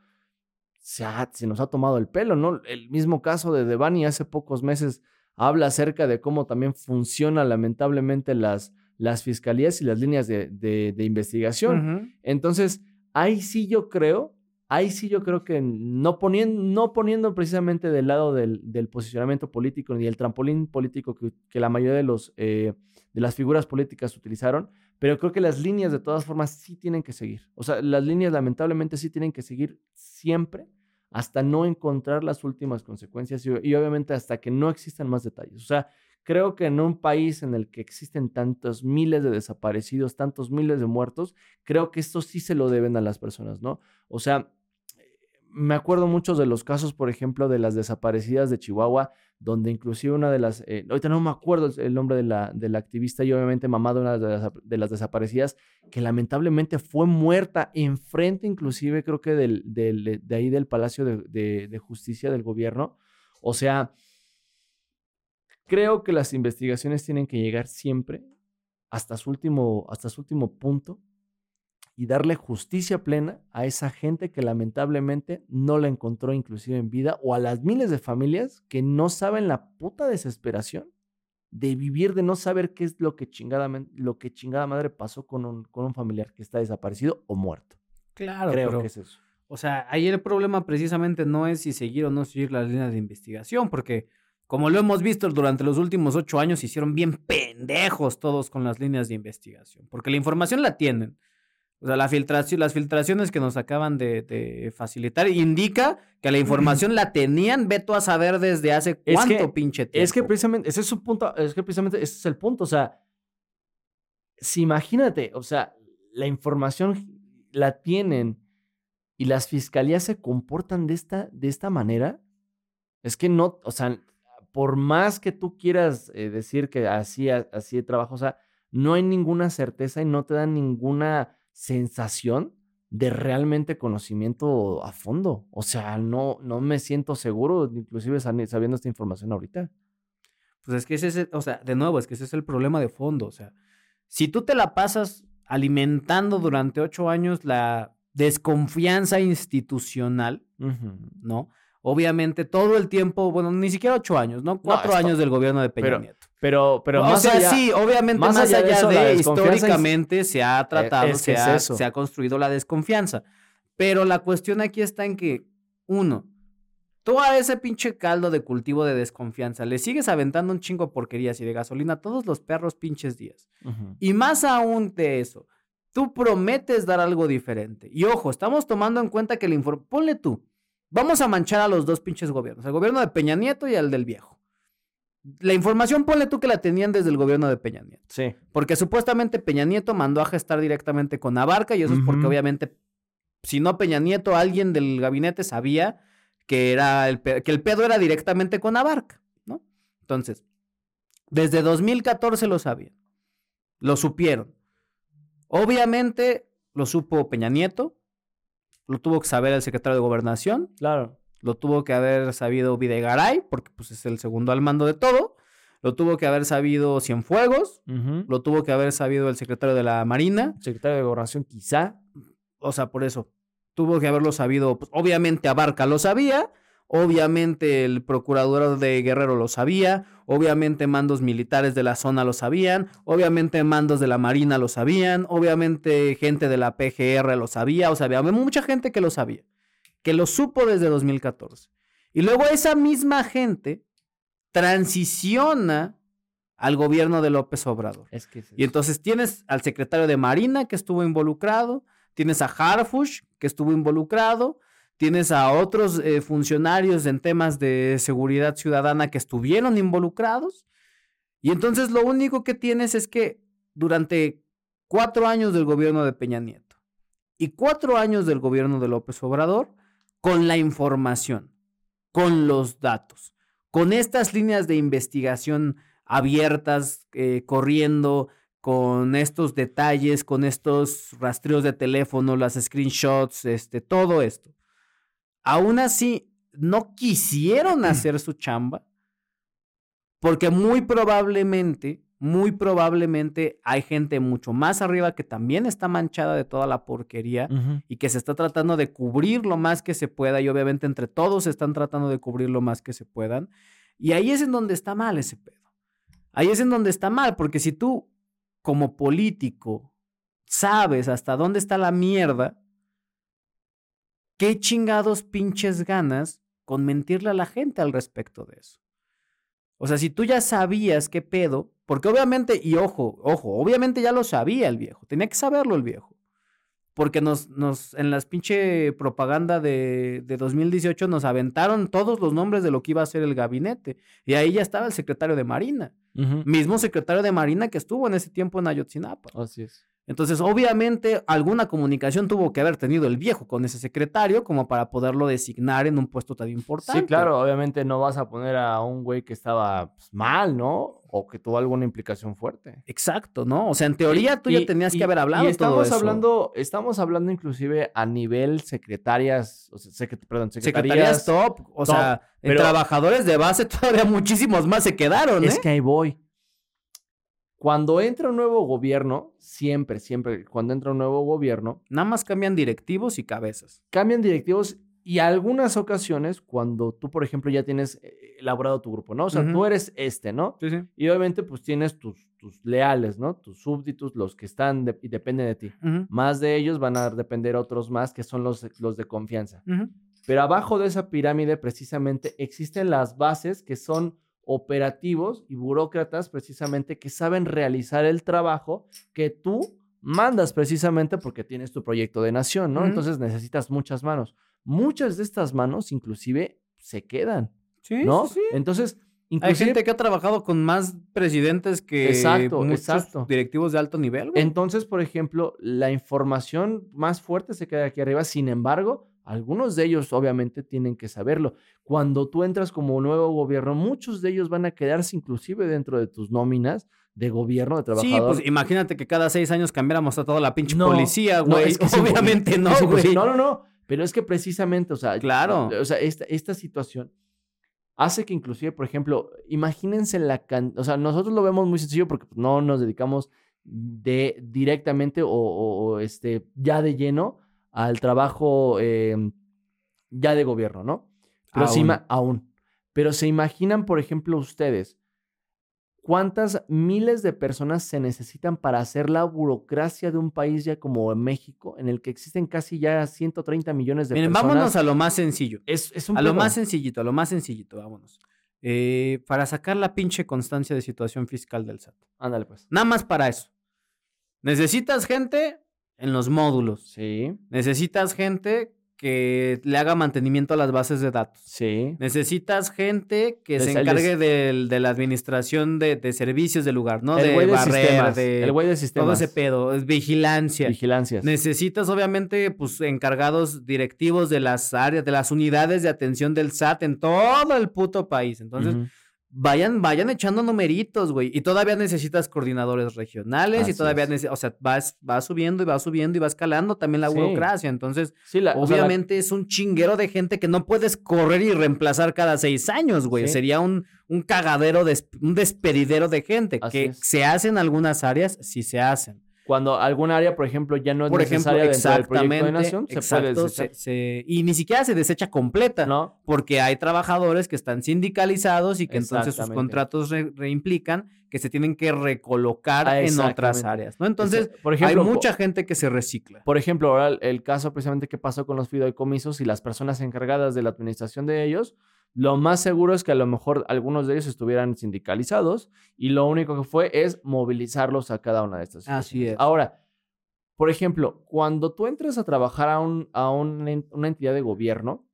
se, ha- se nos ha tomado el pelo, ¿no? El mismo caso de Devani hace pocos meses habla acerca de cómo también funciona lamentablemente las, las fiscalías y las líneas de, de- de investigación. Entonces, ahí sí yo creo, ahí sí yo creo que no poniendo, no poniendo precisamente del lado del, del posicionamiento político ni el trampolín político que, que la mayoría de, los, eh, de las figuras políticas utilizaron, Pero creo que las líneas de todas formas sí tienen que seguir. O sea, las líneas lamentablemente sí tienen que seguir siempre hasta no encontrar las últimas consecuencias y, y obviamente hasta que no existan más detalles. O sea, creo que en un país en el que existen tantos miles de desaparecidos, tantos miles de muertos, creo que esto sí se lo deben a las personas, ¿no? O sea, me acuerdo muchos de los casos, por ejemplo, de las desaparecidas de Chihuahua, donde inclusive una de las, eh, ahorita no me acuerdo el nombre de la, de la activista y obviamente mamá de una de las, de las desaparecidas, que lamentablemente fue muerta enfrente inclusive creo que del, del- de ahí del Palacio de, de- de Justicia del gobierno. O sea, creo que las investigaciones tienen que llegar siempre hasta su último, hasta su último punto y darle justicia plena a esa gente que lamentablemente no la encontró inclusive en vida o a las miles de familias que no saben la puta desesperación de vivir, de no saber qué es lo que chingada, men- lo que chingada madre pasó con un, con un familiar que está desaparecido o muerto. Claro, Creo pero, que es eso. o sea, ahí el problema precisamente no es si seguir o no seguir las líneas de investigación, porque como lo hemos visto durante los últimos ocho años, se hicieron bien pendejos todos con las líneas de investigación, porque la información la tienen. O sea, la filtración, las filtraciones que nos acaban de, de facilitar indica que la información la tenían, veto a saber desde hace Es cuánto que- pinche tiempo. Es que precisamente, ese es su punto, es que precisamente ese es el punto, o sea, si imagínate, o sea, la información la tienen y las fiscalías se comportan de esta, de esta manera, es que no, o sea, por más que tú quieras eh, decir que así, así de trabajo, o sea, no hay ninguna certeza y no te dan ninguna sensación de realmente conocimiento a fondo. O sea, no, no me siento seguro, inclusive sabiendo esta información ahorita. Pues es que ese es, o sea, de nuevo, es que ese es el problema de fondo. O sea, si tú te la pasas alimentando durante ocho años la desconfianza institucional, ¿no? Obviamente todo el tiempo, bueno, ni siquiera ocho años, ¿no? Cuatro años del gobierno de Peña pero- Nieto. Pero, pero o más sea, allá, sí, obviamente más más, allá allá, de eso, históricamente se ha tratado, es que se, ha, se ha construido la desconfianza. Pero la cuestión aquí está en que, uno, tú a ese pinche caldo de cultivo de desconfianza le sigues aventando un chingo de porquerías y de gasolina todos los perros pinches días. Y más aún de eso, tú prometes dar algo diferente. Y ojo, estamos tomando en cuenta que el informe, ponle tú, vamos a manchar a los dos pinches gobiernos, el gobierno de Peña Nieto y el del viejo. La información, ponle tú que la tenían desde el gobierno de Peña Nieto. Sí. Porque supuestamente Peña Nieto mandó a gestar directamente con Abarca y eso es porque obviamente, si no Peña Nieto, alguien del gabinete sabía que, era el, pe- que el pedo era directamente con Abarca, ¿no? Entonces, desde 2014 lo sabían, lo supieron. Obviamente lo supo Peña Nieto, lo tuvo que saber el secretario de Gobernación, Claro. lo tuvo que haber sabido Videgaray, porque pues es el segundo al mando de todo, lo tuvo que haber sabido Cienfuegos, lo tuvo que haber sabido el secretario de la Marina. Secretario de Gobernación, quizá. O sea, por eso. Tuvo que haberlo sabido. pues, obviamente Abarca lo sabía. Obviamente el procurador de Guerrero lo sabía. Obviamente mandos militares de la zona lo sabían. Obviamente mandos de la Marina lo sabían. Obviamente gente de la PGR lo sabía. O sea, había mucha gente que lo sabía. Que lo supo desde 2014. Y luego esa misma gente transiciona al gobierno de López Obrador. Es que es Y entonces tienes al secretario de Marina que estuvo involucrado, tienes a Harfush que estuvo involucrado, tienes a otros eh, funcionarios en temas de seguridad ciudadana que estuvieron involucrados. Y entonces lo único que tienes es que durante cuatro años del gobierno de Peña Nieto y cuatro años del gobierno de López Obrador, con la información, con los datos, con estas líneas de investigación abiertas, eh, corriendo, con estos detalles, con estos rastreos de teléfono, las screenshots, este, todo esto. Aún así, no quisieron hacer su chamba porque muy probablemente, muy probablemente hay gente mucho más arriba que también está manchada de toda la porquería y que se está tratando de cubrir lo más que se pueda y obviamente entre todos están tratando de cubrir lo más que se puedan. Y ahí es en donde está mal ese pedo. Ahí es en donde está mal, porque si tú como político sabes hasta dónde está la mierda, ¿qué chingados pinches ganas con mentirle a la gente al respecto de eso? O sea, si tú ya sabías qué pedo, porque obviamente, y ojo, ojo, obviamente ya lo sabía el viejo, tenía que saberlo el viejo. Porque nos, nos, en las pinche propaganda de, de 2018 nos aventaron todos los nombres de lo que iba a ser el gabinete. Y ahí ya estaba el secretario de Marina. Mismo secretario de Marina que estuvo en ese tiempo en Ayotzinapa. Así es. Entonces, obviamente, alguna comunicación tuvo que haber tenido el viejo con ese secretario como para poderlo designar en un puesto tan importante. Sí, claro, obviamente no vas a poner a un güey que estaba pues, mal, ¿no? O que tuvo alguna implicación fuerte. Exacto, ¿no? O sea, en teoría tú ya tenías y- que haber hablado Y todo estamos eso. hablando, estamos hablando inclusive a nivel secretarias, o sea, secret- perdón, secretarías. top, o top, sea, en trabajadores de base todavía muchísimos más se quedaron, ¿eh? Es que ahí voy. Cuando entra un nuevo gobierno, siempre, siempre, cuando entra un nuevo gobierno, Nada más cambian directivos y cabezas. cambian directivos y algunas ocasiones cuando tú, por ejemplo, ya tienes eh, elaborado tu grupo, ¿no? O sea, tú eres este, ¿no? Sí, sí. Y obviamente pues tienes tus, tus leales, ¿no? Tus súbditos, los que están de- y dependen de ti. Más de ellos van a depender otros más que son los, los de confianza. Pero abajo de esa pirámide precisamente existen las bases que son operativos y burócratas precisamente que saben realizar el trabajo que tú mandas precisamente porque tienes tu proyecto de nación, ¿no? Entonces necesitas muchas manos. Muchas de estas manos inclusive se quedan, Sí, ¿no? sí, sí. Entonces, Hay inclusive gente que ha trabajado con más presidentes que Exacto, directivos de alto nivel, güey. Entonces, por ejemplo, la información más fuerte se queda aquí arriba. Sin embargo, algunos de ellos obviamente tienen que saberlo. Cuando tú entras como nuevo gobierno, muchos de ellos van a quedarse inclusive dentro de tus nóminas de gobierno, de Sí, trabajador. pues imagínate que cada seis años cambiáramos a toda la pinche No, policía, no, güey. es que es Obviamente no, güey. No, no, no. Pero es que precisamente, o sea, Claro. O sea, esta, esta situación hace que inclusive, por ejemplo, imagínense la can... O sea, nosotros lo vemos muy sencillo porque pues, no nos dedicamos de directamente o, o- o, este, ya de lleno al trabajo eh, ya de gobierno, ¿no? Pero Aún. Pero se imaginan, por ejemplo, ustedes, ¿cuántas miles de personas se necesitan para hacer la burocracia de un país ya como México, en el que existen casi ya 130 millones de Miren, personas? vámonos a lo más sencillo. Es, es un A lo más sencillito, a lo más sencillito, vámonos. Eh, para sacar la pinche constancia de situación fiscal del SAT. Ándale, pues. Nada más para eso. Necesitas gente en los módulos. Sí, Necesitas gente que le haga mantenimiento a las bases de datos. sí. Necesitas gente que se encargue del- de la administración de, de servicios del lugar, ¿no? el de güey de el güey de todo ese pedo, es vigilancia. Vigilancias. Necesitas, obviamente, pues, encargados directivos de las áreas, de las unidades de atención del SAT en todo el puto país. Entonces. Vayan, vayan echando numeritos, güey. Y todavía necesitas coordinadores regionales y todavía, o sea, vas, va subiendo y va subiendo y va escalando también la Sí. burocracia. Entonces, Sí, la- o sea, la- obviamente es un chinguero de gente que no puedes correr y reemplazar cada seis años, güey. Sí. Sería un, un cagadero, des- un despedidero de gente. Así que es. se hacen algunas áreas, sí se hacen. Cuando algún área, por ejemplo, ya no es Por ejemplo, necesaria dentro del proyecto de nación, se puede exacto, desechar, se- se- y ni siquiera se desecha completa, ¿no? porque hay trabajadores que están sindicalizados y que entonces sus contratos re- reimplican que se tienen que recolocar Ah, en otras áreas, ¿no? Entonces, por ejemplo, hay mucha gente que se recicla. Por ejemplo, ahora el- el caso precisamente que pasó con los fideicomisos y las personas encargadas de la administración de ellos, lo más seguro es que a lo mejor algunos de ellos estuvieran sindicalizados y lo único que fue es movilizarlos a cada una de estas Así es. Ahora, por ejemplo, cuando tú entras a trabajar a, un, a un una entidad de gobierno,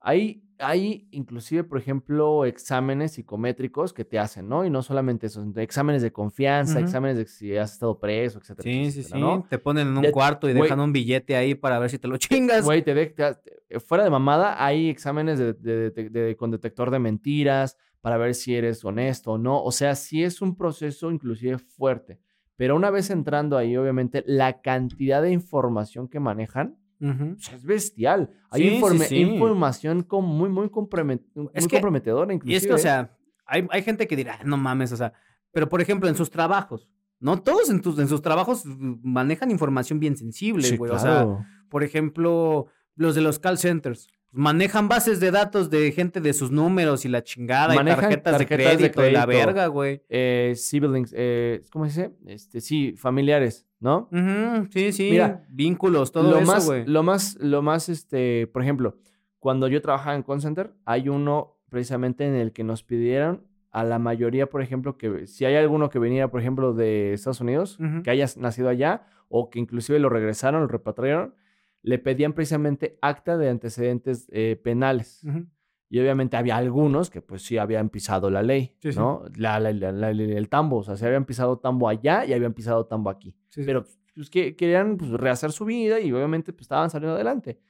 hay, hay inclusive, por ejemplo, exámenes psicométricos que te hacen, ¿no? Y no solamente eso, exámenes de confianza, exámenes de si has estado preso, etcétera. Sí, sí, etcétera, sí. ¿no? Te ponen en un cuarto y dejan un billete ahí para ver si te lo chingas. Güey, te de- te- te- fuera de mamada, hay exámenes de- con detector de mentiras para ver si eres honesto o no. O sea, sí es un proceso inclusive fuerte. Pero una vez entrando ahí, obviamente, la cantidad de información que manejan Ujú. pues, es bestial. Hay Sí, informe- sí. información con muy, muy, compromet- muy Es que- comprometedora, inclusive. Y es que, o sea, hay, hay gente que dirá, "Ah, no mames, o sea, pero por ejemplo, en sus trabajos, no todos en, tus, en sus trabajos manejan información bien sensible, güey. O sea, por ejemplo, los de los call centers. Manejan bases de datos de gente de sus números y la chingada Manejan y tarjetas, de, tarjetas de crédito y la crédito. verga, güey. Eh, siblings, eh, ¿cómo se dice? Este, sí, familiares, ¿no? Sí, sí. Mira, vínculos, todo lo eso, más, güey. Lo más, lo más, este, por ejemplo, cuando yo trabajaba en call center, hay uno precisamente en el que nos pidieron a la mayoría, por ejemplo, que si hay alguno que viniera, por ejemplo, de Estados Unidos, que haya nacido allá o que inclusive lo regresaron, lo repatriaron, le pedían precisamente acta de antecedentes eh, penales. Ujú. Y obviamente había algunos que pues sí habían pisado la ley, Sí, sí. ¿no? La, la- la- la- el tambo, o sea, se habían pisado tambo allá y habían pisado tambo aquí. Sí, sí. Pero pues, que, querían pues, rehacer su vida y obviamente pues, estaban saliendo adelante.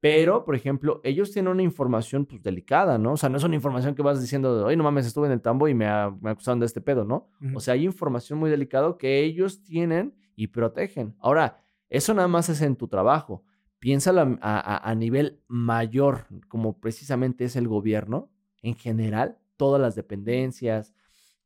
Pero, por ejemplo, ellos tienen una información pues delicada, ¿no? O sea, no es una información que vas diciendo, oye, no mames, estuve en el tambo y me, me acusaron de este pedo, ¿no? Ujú. O sea, hay información muy delicada que ellos tienen y protegen. Ahora, eso nada más es en tu trabajo. Piénsalo a, nivel mayor, como precisamente es el gobierno, en general, todas las dependencias,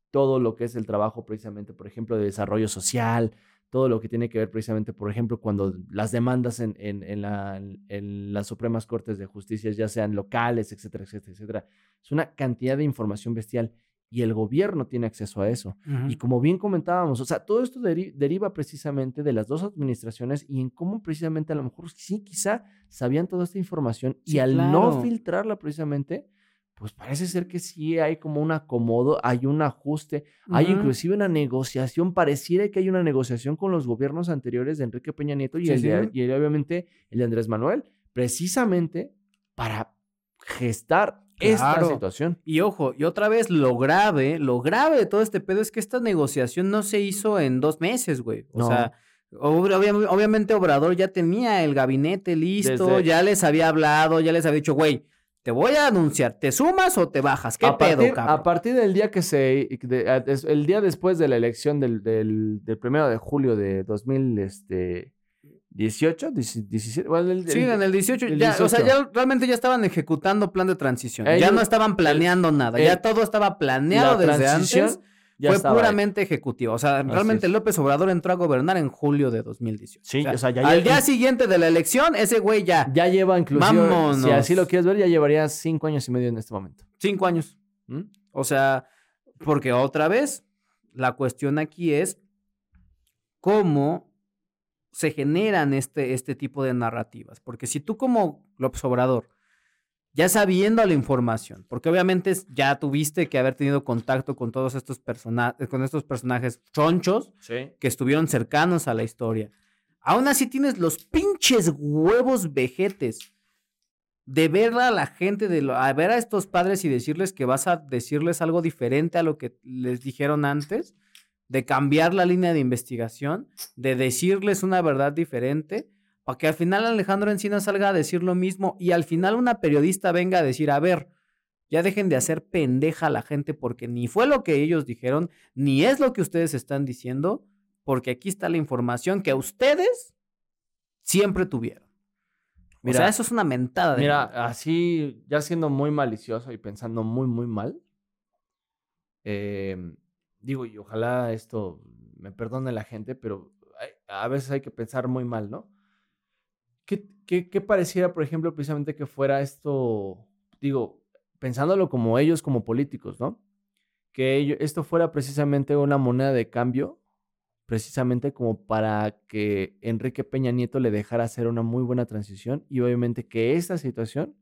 todo lo que es el trabajo precisamente, por ejemplo, de desarrollo social, todo lo que tiene que ver precisamente, por ejemplo, cuando las demandas en, en las Supremas Cortes de Justicia, ya sean locales, etcétera, etcétera, etcétera. Es una cantidad de información bestial y el gobierno tiene acceso a eso. Y como bien comentábamos, o sea, todo esto deri- deriva precisamente de las dos administraciones y en cómo precisamente a lo mejor sí, quizá sabían toda esta información y al no filtrarla precisamente, pues parece ser que sí hay como un acomodo, hay un ajuste, hay inclusive una negociación, pareciera que hay una negociación con los gobiernos anteriores de Enrique Peña Nieto y, Sí, el, de- y el- obviamente el de Andrés Manuel, precisamente para gestar esta Claro. situación. Y ojo, y otra vez lo grave, lo grave de todo este pedo es que esta negociación no se hizo en dos meses, güey. O No. sea, ob- obvia- obviamente Obrador ya tenía el gabinete listo, Desde- ya les había hablado, ya les había dicho, güey, te voy a anunciar, ¿te sumas o te bajas? ¿Qué a pedo, partir, cabrón? A partir del día que se. de- el día después de la elección del, del, del primero de julio de 2018, 17. Bueno, el- Sí, el- en el 18, el ya, o sea, 18. ya realmente ya estaban ejecutando plan de transición. ya no estaban planeando nada, ya todo estaba planeado la desde antes. ya fue ahí. puramente ejecutivo. O sea, realmente es. López Obrador entró a gobernar en julio de 2018. Sí, o sea, ya- al ya- día siguiente de la elección, ese güey ya, Ya lleva inclusive. Si Vámonos. así lo quieres ver, ya llevaría cinco años y medio en este momento. cinco años. ¿Mm? O sea, porque otra vez, la cuestión aquí es cómo se generan este, este tipo de narrativas. Porque si tú como López Obrador, ya sabiendo la información, porque obviamente ya tuviste que haber tenido contacto con todos estos personajes, con estos personajes chonchos, Sí. que estuvieron cercanos a la historia. Aún así tienes los pinches huevos vejetes de ver a la gente, de lo- a ver a estos padres y decirles que vas a decirles algo diferente a lo que les dijeron antes, de cambiar la línea de investigación, de decirles una verdad diferente, para que al final Alejandro Encina salga a decir lo mismo y al final una periodista venga a decir, a ver, ya dejen de hacer pendeja a la gente porque ni fue lo que ellos dijeron, ni es lo que ustedes están diciendo, porque aquí está la información que ustedes siempre tuvieron. Mira, o sea, eso es una mentada. de Mira, así, ya siendo muy malicioso y pensando muy, muy mal, eh, digo, y ojalá esto me perdone la gente, pero a veces hay que pensar muy mal, ¿no? ¿Qué, qué, pareciera, por ejemplo, precisamente que fuera esto, digo, pensándolo como ellos, como políticos, ¿no? Que ello- esto fuera precisamente una moneda de cambio, precisamente como para que Enrique Peña Nieto le dejara hacer una muy buena transición y obviamente que esta situación,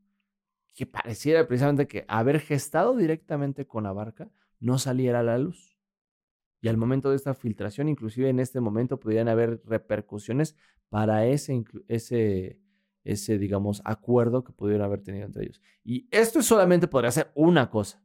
que pareciera precisamente que haber gestado directamente con Abarca, no saliera a la luz. Y al momento de esta filtración, inclusive en este momento, podrían haber repercusiones para ese, ese, ese, digamos, acuerdo que pudieran haber tenido entre ellos. Y esto solamente podría ser una cosa.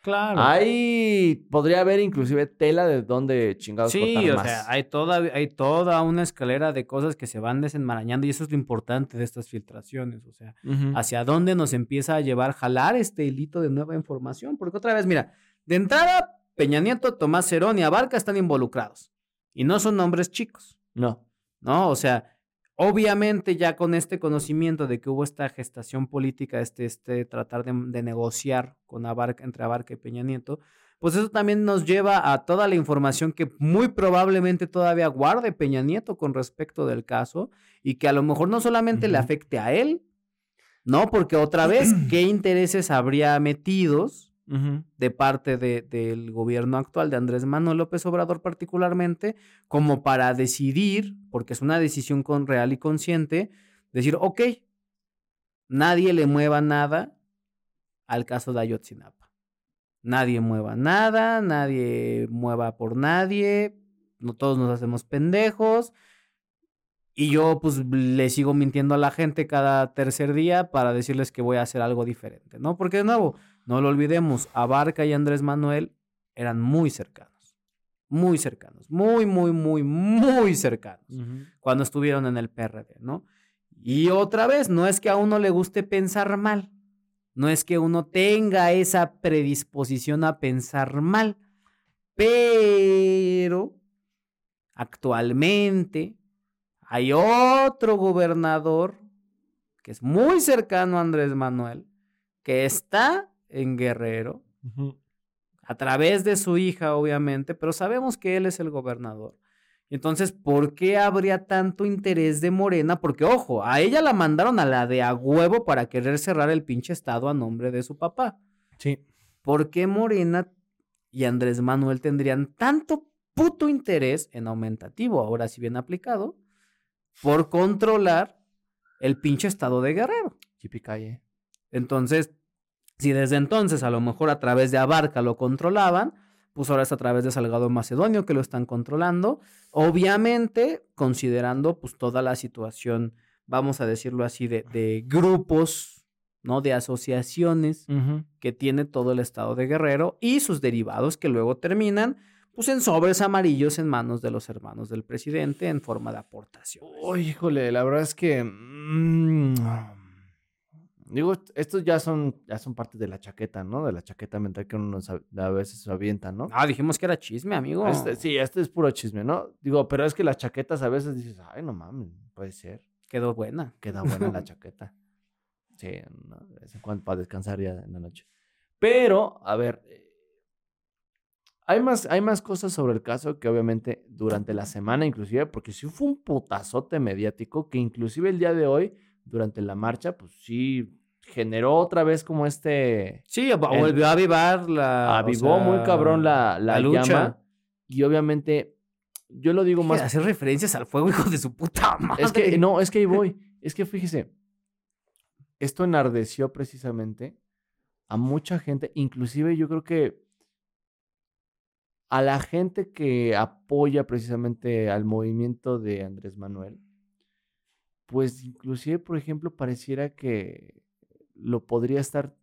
claro. Ahí podría haber inclusive tela de dónde chingados Sí, cortar o más. sea, hay toda, hay toda una escalera de cosas que se van desenmarañando y eso es lo importante de estas filtraciones, o sea, hacia dónde nos empieza a llevar jalar este hilito de nueva información, porque otra vez, mira, de entrada, Peña Nieto, Tomás Cerón y Abarca están involucrados y no son nombres chicos, No. ¿no? O sea, obviamente ya con este conocimiento de que hubo esta gestación política, este, este tratar de, de negociar con Abarca, entre Abarca y Peña Nieto, pues eso también nos lleva a toda la información que muy probablemente todavía guarde Peña Nieto con respecto del caso y que a lo mejor no solamente le afecte a él, ¿no? Porque otra vez, ¿qué intereses habría metidos De parte de- del gobierno actual de Andrés Manuel López Obrador particularmente, como para decidir, porque es una decisión con real y consciente, decir, ok, nadie le mueva nada al caso de Ayotzinapa. Nadie mueva nada, nadie mueva por nadie, no todos nos hacemos pendejos. Y yo pues le sigo mintiendo a la gente cada tercer día para decirles que voy a hacer algo diferente, ¿no? Porque de nuevo, no lo olvidemos, Abarca y Andrés Manuel eran muy cercanos, muy cercanos, muy, muy, muy, muy cercanos cuando estuvieron en el PRD, ¿no? Y otra vez, no es que a uno le guste pensar mal, no es que uno tenga esa predisposición a pensar mal, pero actualmente hay otro gobernador que es muy cercano a Andrés Manuel, que está en Guerrero, a través de su hija, obviamente, pero sabemos que él es el gobernador. Entonces, ¿por qué habría tanto interés de Morena? Porque, ojo, a ella la mandaron a la de a huevo para querer cerrar el pinche estado a nombre de su papá. Sí. ¿Por qué Morena y Andrés Manuel tendrían tanto puto interés en aumentativo, ahora si bien aplicado, por controlar el pinche estado de Guerrero? Calle. Entonces, si desde entonces a lo mejor a través de Abarca lo controlaban, pues ahora es a través de Salgado Macedonio que lo están controlando. Obviamente, considerando pues toda la situación, vamos a decirlo así, de, de grupos, ¿no? De asociaciones que tiene todo el estado de Guerrero y sus derivados que luego terminan pues en sobres amarillos en manos de los hermanos del presidente en forma de aportación. Uy, híjole, la verdad es que... mm, digo, estos ya son, ya son parte de la chaqueta, ¿no? De la chaqueta mental que uno nos a a veces se avienta, ¿no? Ah, dijimos que era chisme, amigo. Este- sí, este es puro chisme, ¿no? Digo, pero es que las chaquetas a veces dices, ay, no mames, puede ser. Quedó buena. Queda buena la chaqueta. Sí, ¿no? de vez en cuando para descansar ya en la noche. Pero, a ver, eh, hay más, hay más cosas sobre el caso que obviamente durante la semana inclusive, porque sí fue un putazote mediático que inclusive el día de hoy, durante la marcha, pues sí generó otra vez como este... Sí, volvió a avivar la. o Avivó muy sea, cabrón la, la, la lucha. llama. Y obviamente, yo lo digo más hacer referencias al fuego, hijo de su puta madre. es que, no, es que ahí voy. Es que fíjese, esto enardeció precisamente a mucha gente, inclusive yo creo que a la gente que apoya precisamente al movimiento de Andrés Manuel, pues inclusive, por ejemplo, pareciera que lo podría estar,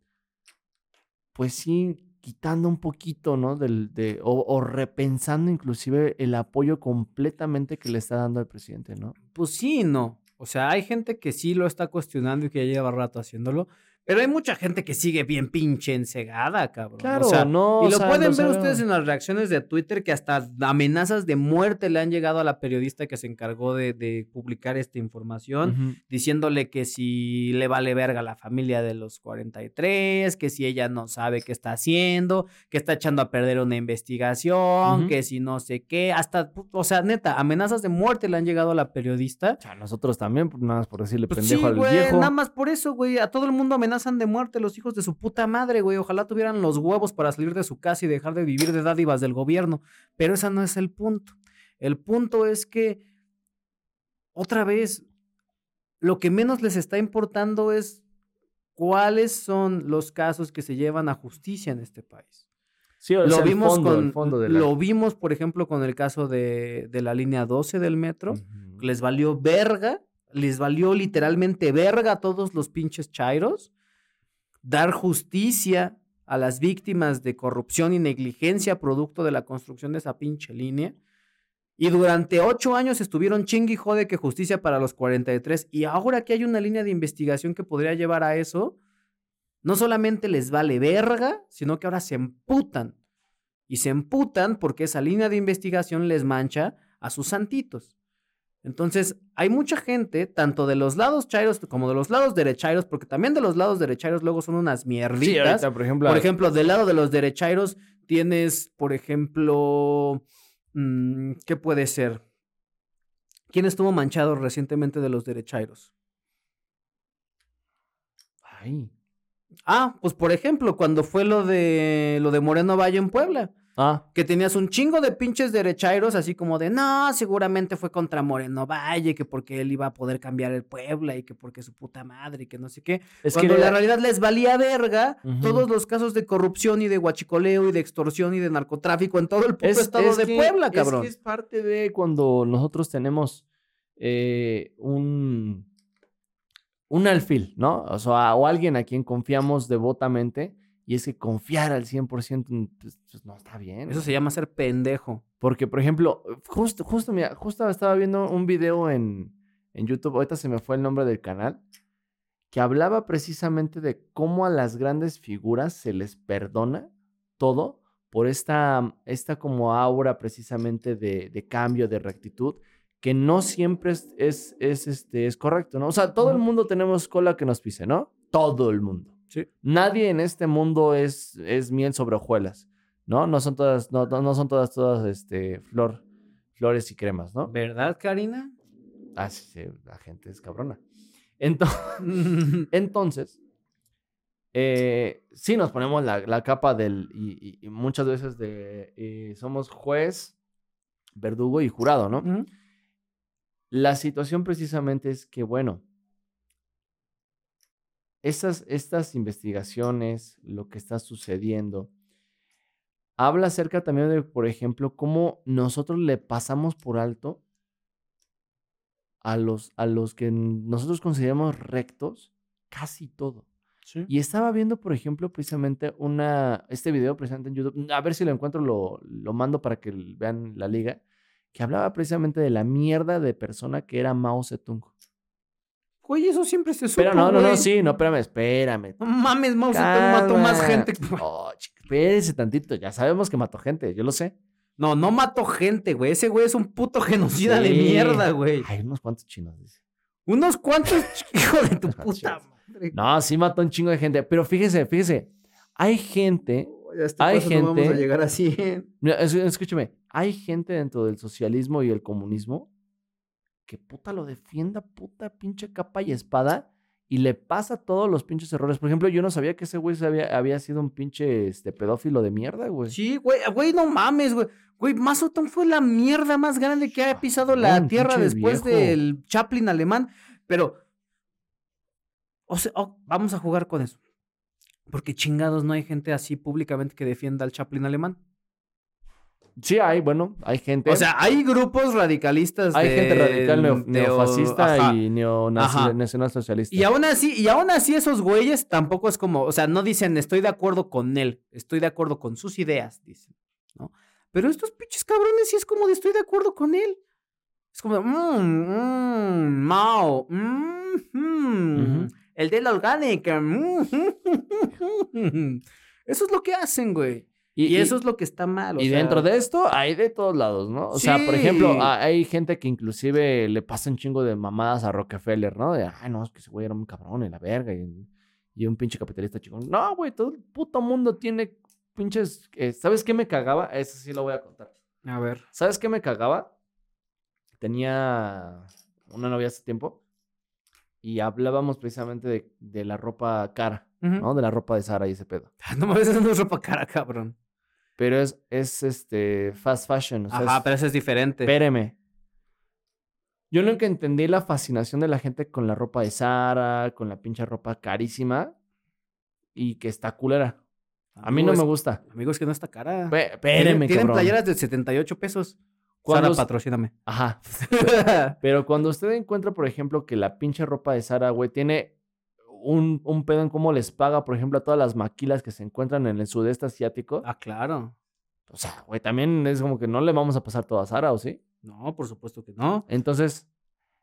pues sí, quitando un poquito, ¿no? Del, de, o, o repensando inclusive el apoyo completamente que le está dando al presidente, ¿no? Pues sí, no. O sea, hay gente que sí lo está cuestionando y que ya lleva rato haciéndolo. Pero hay mucha gente que sigue bien pinche encegada, cabrón. Claro, o sea, no, Y lo pueden lo ver ustedes en las reacciones de Twitter que hasta amenazas de muerte le han llegado a la periodista que se encargó de, de publicar esta información, diciéndole que si le vale verga a la familia de los 43, que si ella no sabe qué está haciendo, que está echando a perder una investigación, que si no sé qué, hasta, o sea, neta, amenazas de muerte le han llegado a la periodista. O sea, nosotros también, pues, nada más por decirle Pues pendejo sí, al güey, viejo. nada más por eso, güey. A todo el mundo amenazan de muerte los hijos de su puta madre, güey. Ojalá tuvieran los huevos para salir de su casa y dejar de vivir de dádivas del gobierno. Pero ese no es el punto. El punto es que, otra vez, lo que menos les está importando es cuáles son los casos que se llevan a justicia en este país. Sí, Lo vimos fondo, el con, fondo de la- lo vimos, por ejemplo, con el caso de, de la línea 12 del metro les valió verga, les valió literalmente verga a todos los pinches chairos, dar justicia a las víctimas de corrupción y negligencia producto de la construcción de esa pinche línea. Y durante ocho años estuvieron chingue y jode que justicia para los 43. Y ahora que hay una línea de investigación que podría llevar a eso, no solamente les vale verga, sino que ahora se emputan. Y se emputan porque esa línea de investigación les mancha a sus santitos. Entonces, hay mucha gente, tanto de los lados chairos como de los lados derechairos, porque también de los lados derechairos luego son unas Sí, mierditas. ahorita, por ejemplo, Por ejemplo, del lado de los derechairos tienes, por ejemplo, mm, ¿qué puede ser? ¿Quién estuvo manchado recientemente de los derechairos? ay, Ah, pues por ejemplo, cuando fue lo de lo de Moreno Valle en Puebla, Ah, que tenías un chingo de pinches derechairos, así como de, no, seguramente fue contra Moreno Valle, que porque él iba a poder cambiar el Puebla y que porque su puta madre y que no sé qué. es Cuando que la realidad les valía verga todos los casos de corrupción y de guachicoleo y de extorsión y de narcotráfico en todo el puto es, estado es de que- Puebla, es cabrón. que Es, parte de cuando nosotros tenemos eh, un, un alfil, ¿no? O sea, o alguien a quien confiamos devotamente. Y es que confiar al 100% pues, pues, no está bien. Eso se llama ser pendejo. Porque, por ejemplo, justo, justo, mira, justo estaba viendo un video en, en YouTube, ahorita se me fue el nombre del canal, que hablaba precisamente de cómo a las grandes figuras se les perdona todo por esta, esta como aura precisamente de, de cambio, de rectitud, que no siempre es, es, es, este, es correcto, ¿no? O sea, todo el mundo tenemos cola que nos pise, ¿no? Todo el mundo. Sí. Nadie en este mundo es, es miel sobre hojuelas. ¿no? No son todas, no, no son todas, todas, este, flor, flores y cremas, ¿no? ¿Verdad, Karina? Ah, sí, sí, la gente es cabrona. Entonces, entonces eh, sí nos ponemos la, la capa del, y, y- y muchas veces de, eh, somos juez, verdugo y jurado, ¿no? La situación precisamente es que, bueno, estas, estas investigaciones, lo que está sucediendo, habla acerca también de, por ejemplo, cómo nosotros le pasamos por alto a los, a los que nosotros consideramos rectos casi todo. Sí. Y estaba viendo, por ejemplo, precisamente una, este video precisamente en YouTube, a ver si lo encuentro, lo, lo mando para que vean la liga, que hablaba precisamente de la mierda de persona que era Mao Zedong. Güey, eso siempre se supo, Pero no, no, no, sí, no, espérame, espérame. No mames, Mao Zedong mató más gente. que- Oh, espérese tantito, ya sabemos que mató gente, yo lo sé. No, no mató gente, güey. Ese güey es un puto genocida de mierda, güey. Hay unos cuantos chinos, dice. Unos cuantos, hijo de tu puta madre. No, sí mató un chingo de gente, pero fíjese, fíjese, hay gente Ya a este Hay paso no vamos a gente- llegar a 100. Mira, es- escúchame, hay gente dentro del socialismo y el comunismo que puta lo defienda, puta pinche capa y espada, y le pasa todos los pinches errores. Por ejemplo, yo no sabía que ese güey había, había sido un pinche este, pedófilo de mierda, güey. Sí, güey, güey, no mames, güey. Güey, Mazotón fue la mierda más grande que ha pisado la tierra después viejo. del Chaplin alemán. Pero, o sea, oh, vamos a jugar con eso. Porque chingados no hay gente así públicamente que defienda al Chaplin alemán. Sí, hay, bueno, hay gente. O sea, hay grupos radicalistas hay de- gente radical neo- de- neofascista ajá. y Ajá. nacionalsocialista. Y aún así, y aún así esos güeyes tampoco es como, o sea, no dicen estoy de acuerdo con él, estoy de acuerdo con sus ideas, dicen, ¿no? Pero estos pinches cabrones sí es como de estoy de acuerdo con él. Es como, mmm, mmm, Mao, mmm, mm, Ujú. el de la orgánica, mm, Eso es lo que hacen, güey. Y, eso es lo que está mal. o Y sea, dentro de esto hay de todos lados, ¿no? O sea, por ejemplo, ha- hay gente que inclusive le pasa un chingo de mamadas a Rockefeller, ¿no? De, ay, no, es que ese güey era un cabrón y la verga y, y un pinche capitalista chingón. No, güey, todo el puto mundo tiene pinches... eh, ¿Sabes qué me cagaba? Eso sí lo voy a contar. A ver. ¿Sabes qué me cagaba? Tenía una novia hace tiempo y hablábamos precisamente de, de la ropa cara. ¿no? De la ropa de Sara y ese pedo. No mames, eso no es ropa cara, cabrón. Pero es, es este, fast fashion. O sea, Ajá, es- pero eso es diferente. Espéreme. Yo nunca entendí la fascinación de la gente con la ropa de Sara, con la pinche ropa carísima y que está culera. A mí no me es- gusta. Amigo, es que no está cara. Pe- Tienen- Espéreme, Tienen cabrón. playeras de 78 pesos. Sara, patrocíname. Ajá. Pero cuando usted encuentra, por ejemplo, que la pinche ropa de Sara, güey, tiene un, un pedo en cómo les paga, por ejemplo, a todas las maquilas que se encuentran en el sudeste asiático. ah, claro. O sea, güey, también es como que no le vamos a pasar todo a Sara, ¿o sí? No, por supuesto que no. Entonces,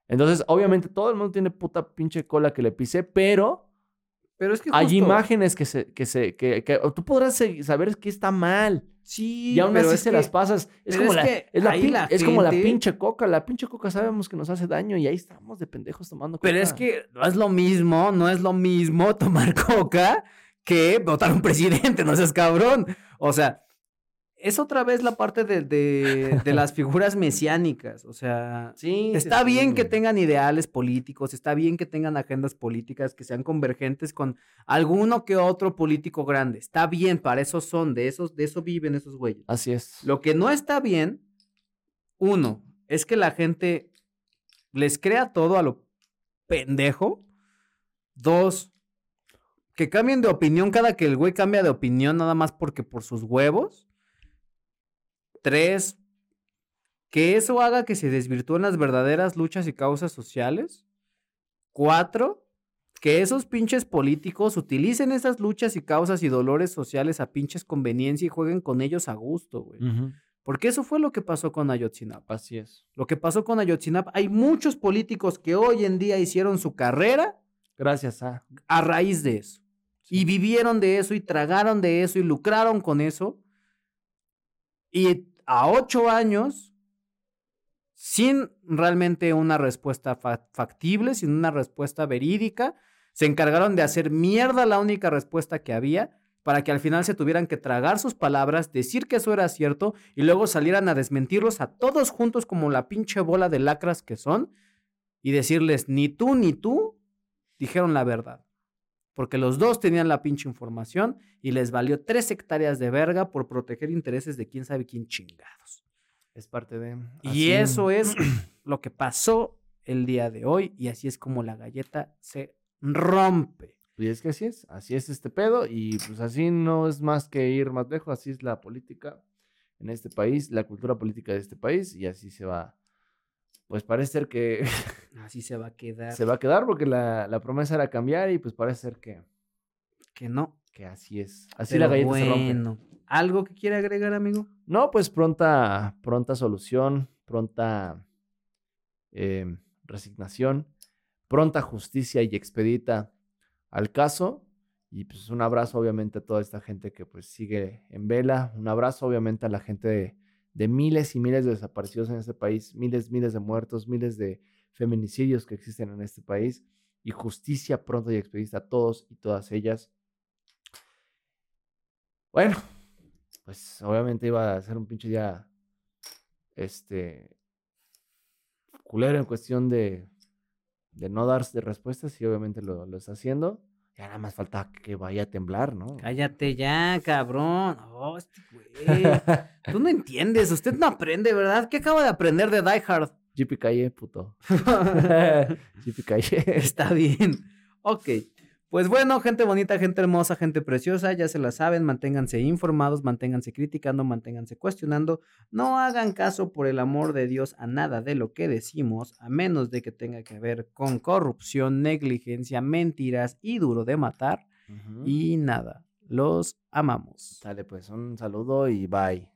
entonces, obviamente todo el mundo tiene puta pinche cola que le pise, pero Pero es que hay justo- imágenes que se, que se, que, que tú podrás saber que está mal. Sí, Y aún pero así es se que- las pasas. Es como, es la, es, la ahí pin- la es como la pinche coca. La pinche coca sabemos que nos hace daño y ahí estamos de pendejos tomando coca. Pero es que no es lo mismo, no es lo mismo tomar coca que votar un presidente, no seas cabrón. O sea, es otra vez la parte de, de- de las figuras mesiánicas. O sea, Sí. está bien que tengan ideales políticos, está bien que tengan agendas políticas que sean convergentes con alguno que otro político grande. Está bien, para eso son, de, esos, de eso viven esos güeyes. Así es. Lo que no está bien, uno, es que la gente les crea todo a lo pendejo. Dos, que cambien de opinión cada que el güey cambia de opinión nada más porque por sus huevos. Tres, que eso haga que se desvirtúen las verdaderas luchas y causas sociales. Cuatro, que esos pinches políticos utilicen esas luchas y causas y dolores sociales a pinches conveniencia y jueguen con ellos a gusto, güey. Porque eso fue lo que pasó con Ayotzinapa. Así es. Lo que pasó con Ayotzinapa, hay muchos políticos que hoy en día hicieron su carrera Gracias a. a raíz de eso. Y vivieron de eso y tragaron de eso y lucraron con eso. Y a ocho años, sin realmente una respuesta fa- factible, sin una respuesta verídica, se encargaron de hacer mierda la única respuesta que había para que al final se tuvieran que tragar sus palabras, decir que eso era cierto y luego salieran a desmentirlos a todos juntos como la pinche bola de lacras que son y decirles, ni tú ni tú dijeron la verdad. Porque los dos tenían la pinche información y les valió tres hectáreas de verga por proteger intereses de quién sabe quién chingados. Es parte de. Y eso es lo que pasó el día de hoy y así es como la galleta se rompe. Y es que así es. Así es este pedo. Y pues así no es más que ir más lejos. Así es la política en este país, la cultura política de este país. Y así se va. Pues parece ser que Así se va a quedar. se va a quedar porque la, la promesa era cambiar y pues parece ser que, Que no. que así es. Así Pero la galleta se rompe. bueno. ¿Algo que quiere agregar, amigo? No, pues pronta, pronta solución, pronta eh, resignación, pronta justicia y expedita al caso. Y pues un abrazo obviamente a toda esta gente que pues sigue en vela. Un abrazo obviamente a la gente de, de miles y miles de desaparecidos en este país, miles, miles de muertos, miles de feminicidios que existen en este país. Y justicia pronta y expedita a todos y todas ellas. Bueno, pues obviamente iba a ser un pinche día, este, culero en cuestión de, de no darse respuestas y obviamente lo, lo está haciendo. Ya nada más falta que vaya a temblar, ¿no? Cállate ya, cabrón. Oh, este güey. Tú no entiendes, usted no aprende, ¿verdad? ¿Qué acaba de aprender de Die Hard? JP Calle, puto. JP Calle. Está bien. Ok. Pues bueno, gente bonita, gente hermosa, gente preciosa, ya se la saben, manténganse informados, manténganse criticando, manténganse cuestionando, no hagan caso por el amor de Dios a nada de lo que decimos, a menos de que tenga que ver con corrupción, negligencia, mentiras y duro de matar, y nada, los amamos. Sale pues, un saludo y bye.